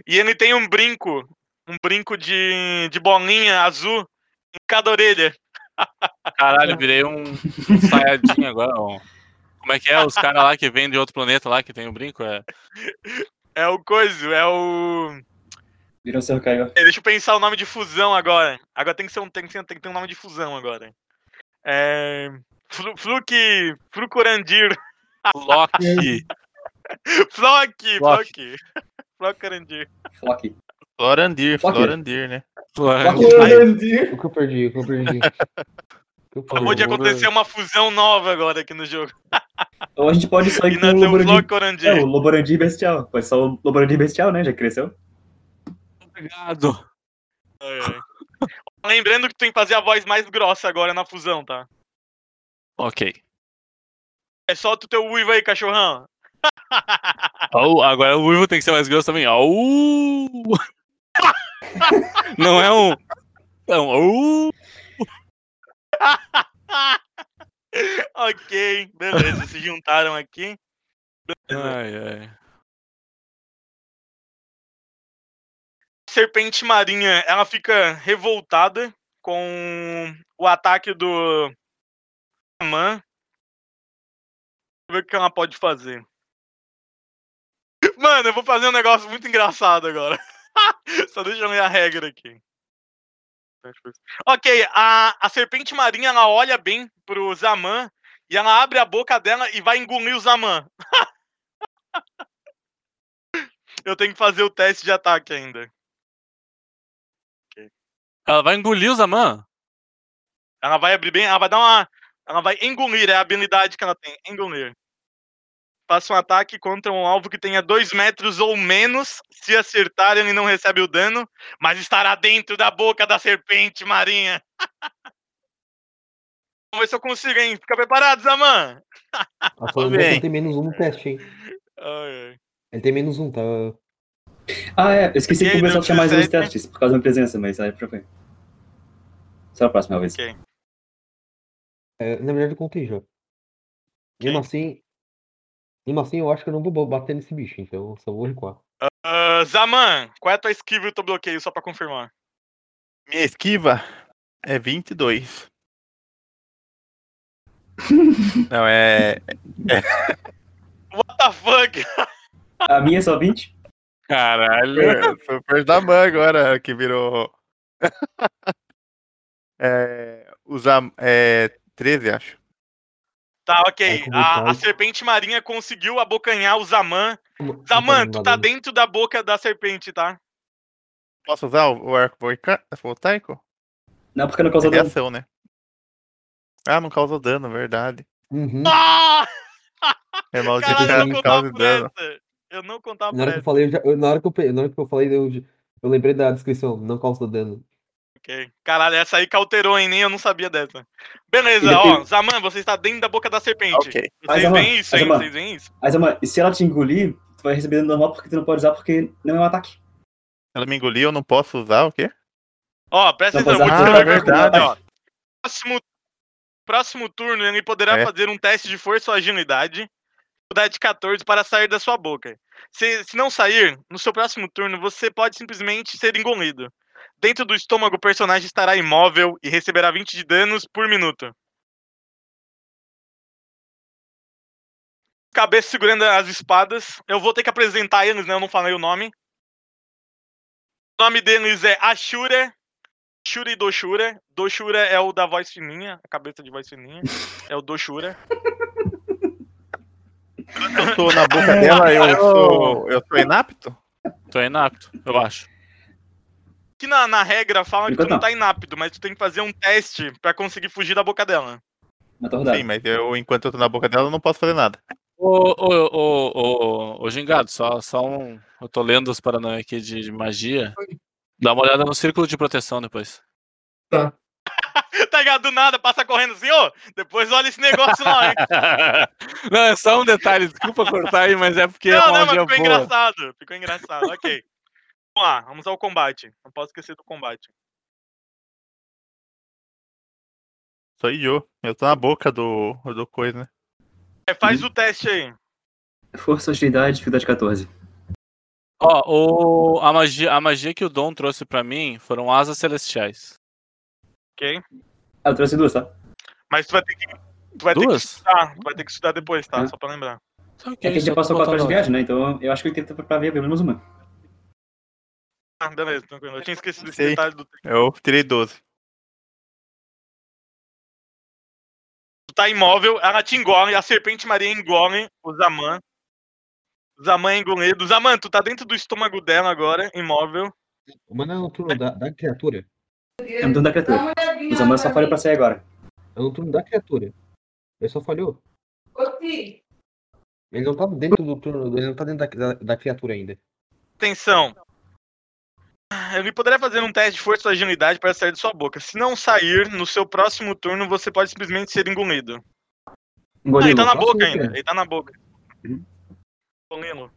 Speaker 1: E ele tem um brinco. Um brinco de, de bolinha azul em cada orelha.
Speaker 4: Caralho, virei um, um saiadinho agora. ó. Como é que é? Os caras lá que vêm de outro planeta lá que tem o brinco? É...
Speaker 1: É o coisa, é o.
Speaker 6: Virou seu Caio.
Speaker 1: É, Deixa eu pensar o nome de fusão agora. Agora tem que ser um, tem que, ser- tem que ter um nome de fusão agora. É. Flu, Fluke. Flucurandir. Flock!
Speaker 4: Flock.
Speaker 1: Flock! Flocurandir.
Speaker 6: Flock.
Speaker 8: Florandir,
Speaker 6: Flock.
Speaker 8: Florandir, né?
Speaker 3: Florandir.
Speaker 5: o que eu perdi, o que eu perdi.
Speaker 1: Acabou de acontecer uma fusão nova agora aqui no jogo.
Speaker 6: Ou a gente pode só
Speaker 1: E
Speaker 6: ir com o Loborandir.
Speaker 1: Flocurandir.
Speaker 6: É, o Loborandir bestial. Pode só o Loborandir bestial, né? Já cresceu.
Speaker 4: Obrigado.
Speaker 1: Ai, ai. Lembrando que tu tem que fazer a voz mais grossa agora na fusão, tá?
Speaker 4: Ok.
Speaker 1: É só tu ter o uivo aí, cachorrão.
Speaker 4: Au, agora o Uivo tem que ser mais grosso também. Au! Não é um. É um.
Speaker 1: Ok, beleza. Se juntaram aqui.
Speaker 4: Ai, ai.
Speaker 1: serpente marinha, ela fica revoltada com o ataque do. Vamos ver o que ela pode fazer. Mano, eu vou fazer um negócio muito engraçado agora. Só deixa eu ler a regra aqui. Ok, a, a serpente marinha ela olha bem pro Zaman e ela abre a boca dela e vai engolir o Zaman. eu tenho que fazer o teste de ataque ainda.
Speaker 4: Ela vai engolir o Zaman?
Speaker 1: Ela vai abrir bem, ela vai dar uma. Ela vai engolir, é a habilidade que ela tem, engolir. Faça um ataque contra um alvo que tenha 2 metros ou menos. Se acertar, ele não recebe o dano, mas estará dentro da boca da serpente marinha. Vamos ver se eu consigo, hein? Fica preparado, Zaman!
Speaker 5: A que ele tem menos um no teste, hein?
Speaker 1: Ai, ai.
Speaker 5: Ele tem menos um, tá?
Speaker 6: Ah, é. Eu esqueci
Speaker 1: E
Speaker 6: que
Speaker 1: aí,
Speaker 6: começou a chamar mais uns
Speaker 1: 17?
Speaker 6: testes por causa da minha presença, mas aí pra ver. Só a próxima vez.
Speaker 1: Ok.
Speaker 5: É, na verdade, eu contei já. Mesmo assim. Mesmo assim, eu acho que eu não vou bater nesse bicho, então eu só vou recuar.
Speaker 1: Ah, Zaman, qual é a tua esquiva e o teu bloqueio, só pra confirmar?
Speaker 8: Minha esquiva é 22. Não, é.
Speaker 1: What the fuck?
Speaker 6: A minha é só 20?
Speaker 4: Caralho.
Speaker 8: Foi o perto da mãe agora que virou. é. Usar. É. 13, acho.
Speaker 1: Tá, ok. A, a serpente marinha conseguiu abocanhar o Zaman. Zaman, tu tá dentro da boca da serpente, tá?
Speaker 8: Posso usar o, o arco voltaico?
Speaker 6: Não, porque não causou
Speaker 8: É
Speaker 6: dano.
Speaker 8: né? Ah, não causa dano, verdade.
Speaker 5: Uhum.
Speaker 1: Ah!
Speaker 8: É maldito cara
Speaker 1: não
Speaker 8: causa dano.
Speaker 1: essa. Eu não contava
Speaker 5: Na hora que eu falei, eu já- eu- na, hora que eu, na hora que eu falei, eu, eu lembrei da descrição, não causa dano.
Speaker 1: Ok. Caralho, essa aí cauterou, hein? Nem eu não sabia dessa. Beleza, ó. Zaman, você está dentro da boca da serpente.
Speaker 8: Ok.
Speaker 1: Vocês
Speaker 6: Zaman,
Speaker 1: veem isso, hein? Vocês veem isso?
Speaker 6: Mas, mano, e se ela te engolir, tu vai receber dano normal porque tu não pode usar porque não é um ataque.
Speaker 8: Ela me engoliu, eu não posso usar o quê?
Speaker 1: Ó, presta
Speaker 6: Não,
Speaker 1: atenção, vou
Speaker 8: Ah, verdade.
Speaker 1: ó. Próximo, próximo turno, ele poderá
Speaker 8: É.
Speaker 1: fazer um teste de força ou agilidade. Dificuldade 14 para sair da sua boca. Se, se não sair, no seu próximo turno, você pode simplesmente ser engolido. Dentro do estômago, o personagem estará imóvel e receberá 20 de danos por minuto. Cabeça segurando as espadas. Eu vou ter que apresentar eles, né? Eu não falei o nome. O nome deles é Ashura, Shura e Doshura. Doshura é o da voz fininha, a cabeça de voz fininha. É o Doshura.
Speaker 8: Eu tô na boca dela, eu sou. Eu sou inapto?
Speaker 4: Tô inapto, eu acho.
Speaker 1: Que na, na regra fala que tu
Speaker 6: Enquanto
Speaker 1: não
Speaker 6: não.
Speaker 1: tá inapto, mas tu tem que fazer um teste pra conseguir fugir da boca dela.
Speaker 8: Sim, mas eu, enquanto eu tô na boca dela, eu não posso fazer nada.
Speaker 4: Ô, ô, ô, ô, ô, Gingado, só, só um. Eu tô lendo os Paranauê aqui de, de magia. Dá uma olhada no círculo de proteção depois.
Speaker 1: tá ligado? Do nada, passa correndo assim, ô, depois olha esse negócio lá, hein?
Speaker 4: não, é só um detalhe, desculpa cortar aí, mas é porque é
Speaker 1: não,
Speaker 4: uma
Speaker 1: não, mas ficou
Speaker 4: boa.
Speaker 1: engraçado. Ficou engraçado, ok. Vamos lá, vamos ao combate. Não posso esquecer do combate.
Speaker 8: Sou eu. Eu tô na boca do, do coisa, né?
Speaker 1: É, faz o teste aí.
Speaker 6: Força, agilidade, dificuldade 14.
Speaker 4: Ó, o, a, magia, a magia que o Dom trouxe pra mim foram asas celestiais.
Speaker 1: Ok?
Speaker 6: Ah, eu trouxe duas, tá?
Speaker 1: Mas tu vai ter que. Tu vai ter que estudar. Tu vai ter que estudar depois, tá?
Speaker 6: Hum.
Speaker 1: Só pra lembrar.
Speaker 4: Tá ok,
Speaker 6: É que a gente já passou
Speaker 4: tô
Speaker 6: 4 horas de viagem, né? Então eu acho que eu tento pra ver pelo menos uma.
Speaker 1: Ah, beleza, tranquilo. Eu tinha esquecido esse detalhe do
Speaker 8: Eu tirei 12.
Speaker 1: Tu tá imóvel, ela te engole, a serpente marinha engole o Zaman. O Zaman é engolido. Zaman, tu tá dentro do estômago dela agora, imóvel.
Speaker 5: Mas não é no turno da, da criatura.
Speaker 6: É um turno da criatura. O Zaman só falha pra sair agora.
Speaker 5: É no turno da criatura. Ele só falhou. Ele não tá dentro do turno. Ele não tá dentro da, da, da criatura ainda.
Speaker 1: Atenção. Ele poderia fazer um teste de força ou agilidade para sair de sua boca. Se não sair, no seu próximo turno, você pode simplesmente ser engolido. Ah,
Speaker 6: Engoliu.
Speaker 1: ele tá na boca ainda. Ele tá na boca.
Speaker 6: Uhum.
Speaker 1: Engolindo.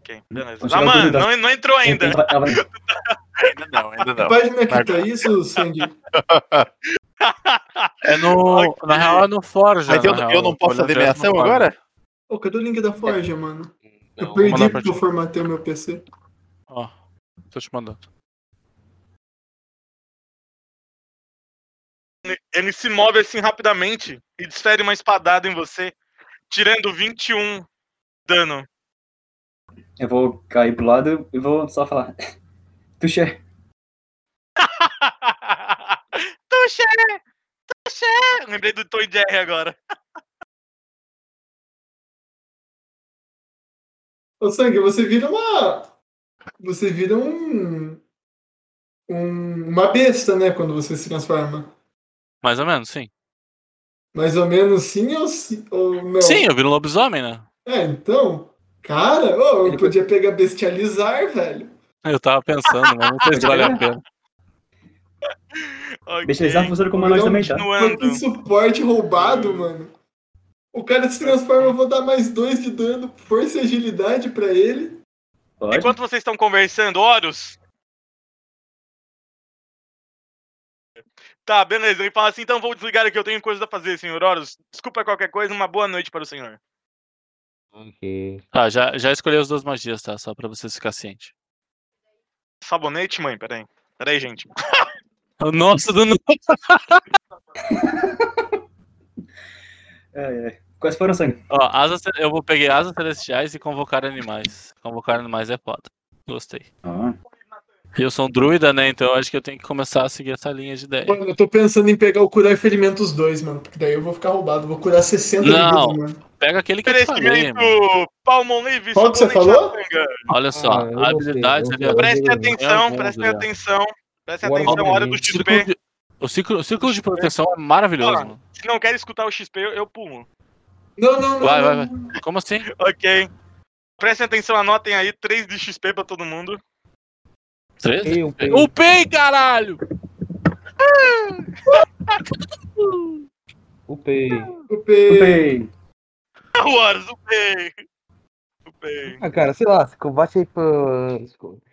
Speaker 1: Ok, beleza. Zaman,
Speaker 6: turno da-
Speaker 1: não, não entrou ainda.
Speaker 6: Ela
Speaker 8: Ainda não, ainda não.
Speaker 3: página que tá isso, Sandy?
Speaker 4: É no. Na real é no Forja.
Speaker 8: Mas eu, eu não posso fazer minha
Speaker 4: Verso no
Speaker 8: ação agora?
Speaker 3: Ô, cadê o link da Forja, mano?
Speaker 4: Não,
Speaker 3: Eu perdi porque eu formatei o meu PC.
Speaker 4: Ó, tô Estou-te mandando.
Speaker 1: Ele se move assim rapidamente e desfere uma espadada em você, tirando 21 dano.
Speaker 6: Eu vou cair pro lado e vou só falar. Tuxé.
Speaker 1: Tuxé! Tuxé! Lembrei do Toy Jerry agora.
Speaker 3: Ô Sangue, você vira uma você vira um. um- uma besta, né? Quando você se transforma.
Speaker 4: Mais ou menos, sim.
Speaker 3: Mais ou menos sim ou, si- ou não?
Speaker 4: Sim, eu viro um lobisomem, né?
Speaker 3: É, então. Cara, ô, eu podia pegar bestializar, velho.
Speaker 4: Eu tava pensando, mas não sei se vale a pena.
Speaker 1: Ok.
Speaker 6: Bestializar funciona como nós também, tá?
Speaker 3: Que suporte roubado, mano. O cara se transforma, eu vou dar mais dois de dano, força e agilidade pra ele.
Speaker 6: Pode?
Speaker 1: Enquanto vocês estão conversando, Horus. Tá, beleza. Ele fala assim, então vou desligar aqui, eu tenho coisas a fazer, senhor Horus. Desculpa qualquer coisa, uma boa noite para o senhor.
Speaker 5: Ok.
Speaker 4: Tá, já, já escolhi as duas magias, tá? Só pra vocês ficarem cientes.
Speaker 1: Sabonete, mãe? Peraí. Peraí, gente.
Speaker 4: Nossa, do.
Speaker 6: É, é. Quais foram, sangue?
Speaker 4: Ó, asas, eu vou pegar asas celestiais e convocar animais. Convocar animais é foda. Gostei.
Speaker 6: Ah,
Speaker 4: E eu sou um druida, né? Então eu acho que eu tenho que começar a seguir essa linha de ideia.
Speaker 3: Mano, eu tô pensando em pegar o curar ferimentos 2, mano. Porque daí eu vou ficar roubado. Vou curar 60
Speaker 4: Não.
Speaker 3: de vida, mano.
Speaker 4: Pega aquele que eu falei, mano.
Speaker 1: Palmolive,
Speaker 3: Qual que você falou?
Speaker 4: Olha só,
Speaker 5: Ah,
Speaker 4: habilidades ó.
Speaker 1: Prestem
Speaker 5: Tem
Speaker 1: atenção, prestem atenção. Prestem atenção, hora do. XP.
Speaker 4: O círculo, o círculo de proteção é maravilhoso, mano.
Speaker 1: Se não quer escutar o XP, eu, eu pulo.
Speaker 3: Não, não, não.
Speaker 4: Vai, vai,
Speaker 3: não.
Speaker 4: vai. Como assim?
Speaker 1: Ok. Prestem atenção, anotem aí 3 de XP pra todo mundo.
Speaker 4: 13?
Speaker 5: Eu, eu,
Speaker 4: Upei, caralho!
Speaker 5: upei.
Speaker 3: Upei.
Speaker 6: Upei.
Speaker 1: O Horus, upei. Upei.
Speaker 5: Ah, cara, sei lá, se combate aí pra.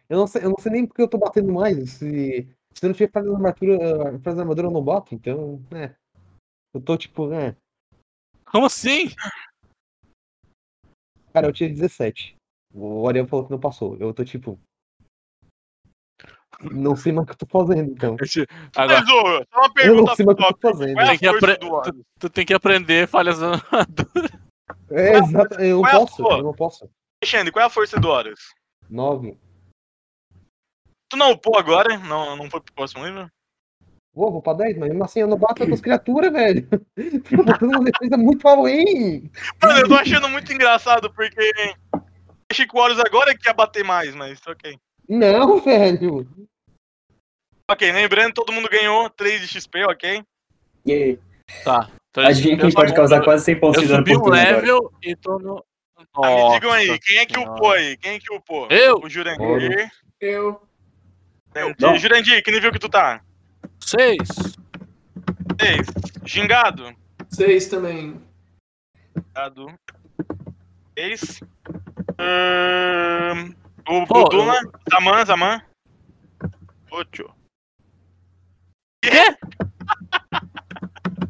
Speaker 5: Eu não sei, eu não sei nem porque eu tô batendo mais. Se, se eu não tiver frase de armadura, frase de armadura eu não boto, então, né. Eu tô tipo, né.
Speaker 4: Como assim?
Speaker 5: Cara, eu tirei 17. O Ariel falou que não passou. Eu tô tipo. Não sei mais o que eu tô fazendo, então.
Speaker 4: Agora,
Speaker 1: Mas, ô, só uma
Speaker 5: Eu não
Speaker 1: pergunta
Speaker 5: sei mais o que eu tô fazendo.
Speaker 1: É a
Speaker 4: Tem que apre-
Speaker 1: Horus?
Speaker 4: tu tem que aprender falhas.
Speaker 5: É, exato. Eu não
Speaker 1: é a
Speaker 5: posso, eu não posso.
Speaker 1: Alexandre, qual é a força do Horus?
Speaker 5: 9.
Speaker 1: Tu não upou agora? Não, não foi pro próximo nível?
Speaker 5: Vou, vou pra 10, mas mesmo assim eu não bato outras criaturas, velho. Tô botando uma defesa muito além.
Speaker 1: Mano, eu tô achando muito engraçado, porque... Achei que o Horus agora é que ia bater mais, mas ok.
Speaker 5: Não, velho.
Speaker 1: Ok, lembrando, todo mundo ganhou 3 de XP, ok?
Speaker 6: Yeah.
Speaker 4: Tá. Então,
Speaker 6: Adivinha quem
Speaker 4: eu
Speaker 6: pode causar quase 100 pontos
Speaker 4: Eu
Speaker 6: de dano
Speaker 4: subi
Speaker 6: por
Speaker 4: um
Speaker 6: turno agora?
Speaker 4: level e tô no.
Speaker 1: Ah, me digam aí, quem é que upou aí? Quem é que upou?
Speaker 4: Eu?
Speaker 1: O Jurandir.
Speaker 3: Eu.
Speaker 6: Não.
Speaker 1: Jurandir, que nível que tu tá?
Speaker 4: Seis.
Speaker 1: 6. Gingado.
Speaker 3: Seis também.
Speaker 1: Gingado. 6. Ahn, o
Speaker 4: Pô,
Speaker 1: Duna. Zaman, Zaman. Ocho.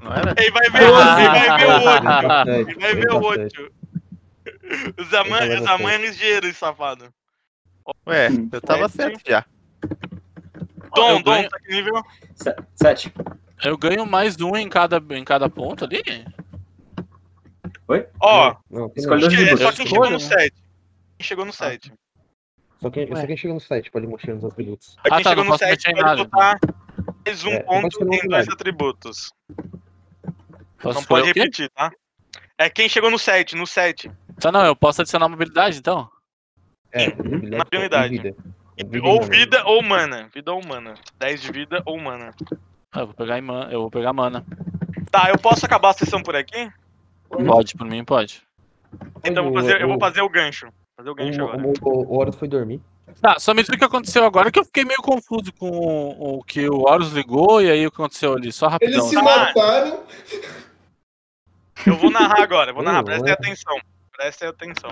Speaker 4: Não era?
Speaker 1: Ele vai ver, o- ele vai ver o outro.
Speaker 5: Bastante,
Speaker 1: Ele vai ver o outro. O Zaman,
Speaker 5: Ele vai
Speaker 1: o Zaman é
Speaker 5: bastante.
Speaker 1: ligeiro, esse safado.
Speaker 8: Ué, eu tava
Speaker 1: Sete.
Speaker 8: certo já.
Speaker 1: Dom,
Speaker 4: eu
Speaker 1: Dom,
Speaker 4: ganho-
Speaker 1: tá que nível?
Speaker 6: Se- Sete.
Speaker 4: Eu ganho mais um em cada, em cada ponto ali?
Speaker 1: Ó,
Speaker 5: Não, tem
Speaker 6: Escolhe dois
Speaker 1: é
Speaker 6: atributos.
Speaker 1: só quem chegou no
Speaker 4: Escolha,
Speaker 1: 7. Quem chegou no 7.
Speaker 5: Só quem, só quem chega no site pode mostrar nos atributos.
Speaker 4: Ah,
Speaker 1: quem
Speaker 4: tá,
Speaker 1: chegou no
Speaker 4: posso
Speaker 1: 7
Speaker 4: mexer em
Speaker 1: pode
Speaker 4: nada,
Speaker 1: botar mais um
Speaker 5: É,
Speaker 1: ponto em dois atributos.
Speaker 4: Posso
Speaker 1: não pode repetir, tá? É quem chegou no 7, no 7.
Speaker 4: Tá, não, eu posso adicionar uma habilidade então?
Speaker 5: É,
Speaker 1: Na habilidade.
Speaker 5: Vida. É vida
Speaker 1: Ou
Speaker 5: humana.
Speaker 1: vida ou mana. Vida ou mana. 10 de vida ou mana.
Speaker 4: Ah, eu vou pegar em mana. Eu vou pegar mana.
Speaker 1: Tá, eu posso acabar a sessão por aqui?
Speaker 4: Pode, por mim pode.
Speaker 1: Então eu vou fazer, eu vou
Speaker 5: o-
Speaker 1: fazer o gancho. Fazer o gancho
Speaker 5: O,
Speaker 1: agora.
Speaker 5: o, o, o Horus foi dormir.
Speaker 4: Tá, só me diz o que aconteceu agora que eu fiquei meio confuso com o, que o Horus ligou e aí o que aconteceu ali. Só rapidão.
Speaker 3: Eles se
Speaker 1: tá.
Speaker 3: mataram.
Speaker 1: Eu vou narrar agora, eu vou narrar, prestem
Speaker 5: é.
Speaker 1: atenção. Prestem atenção.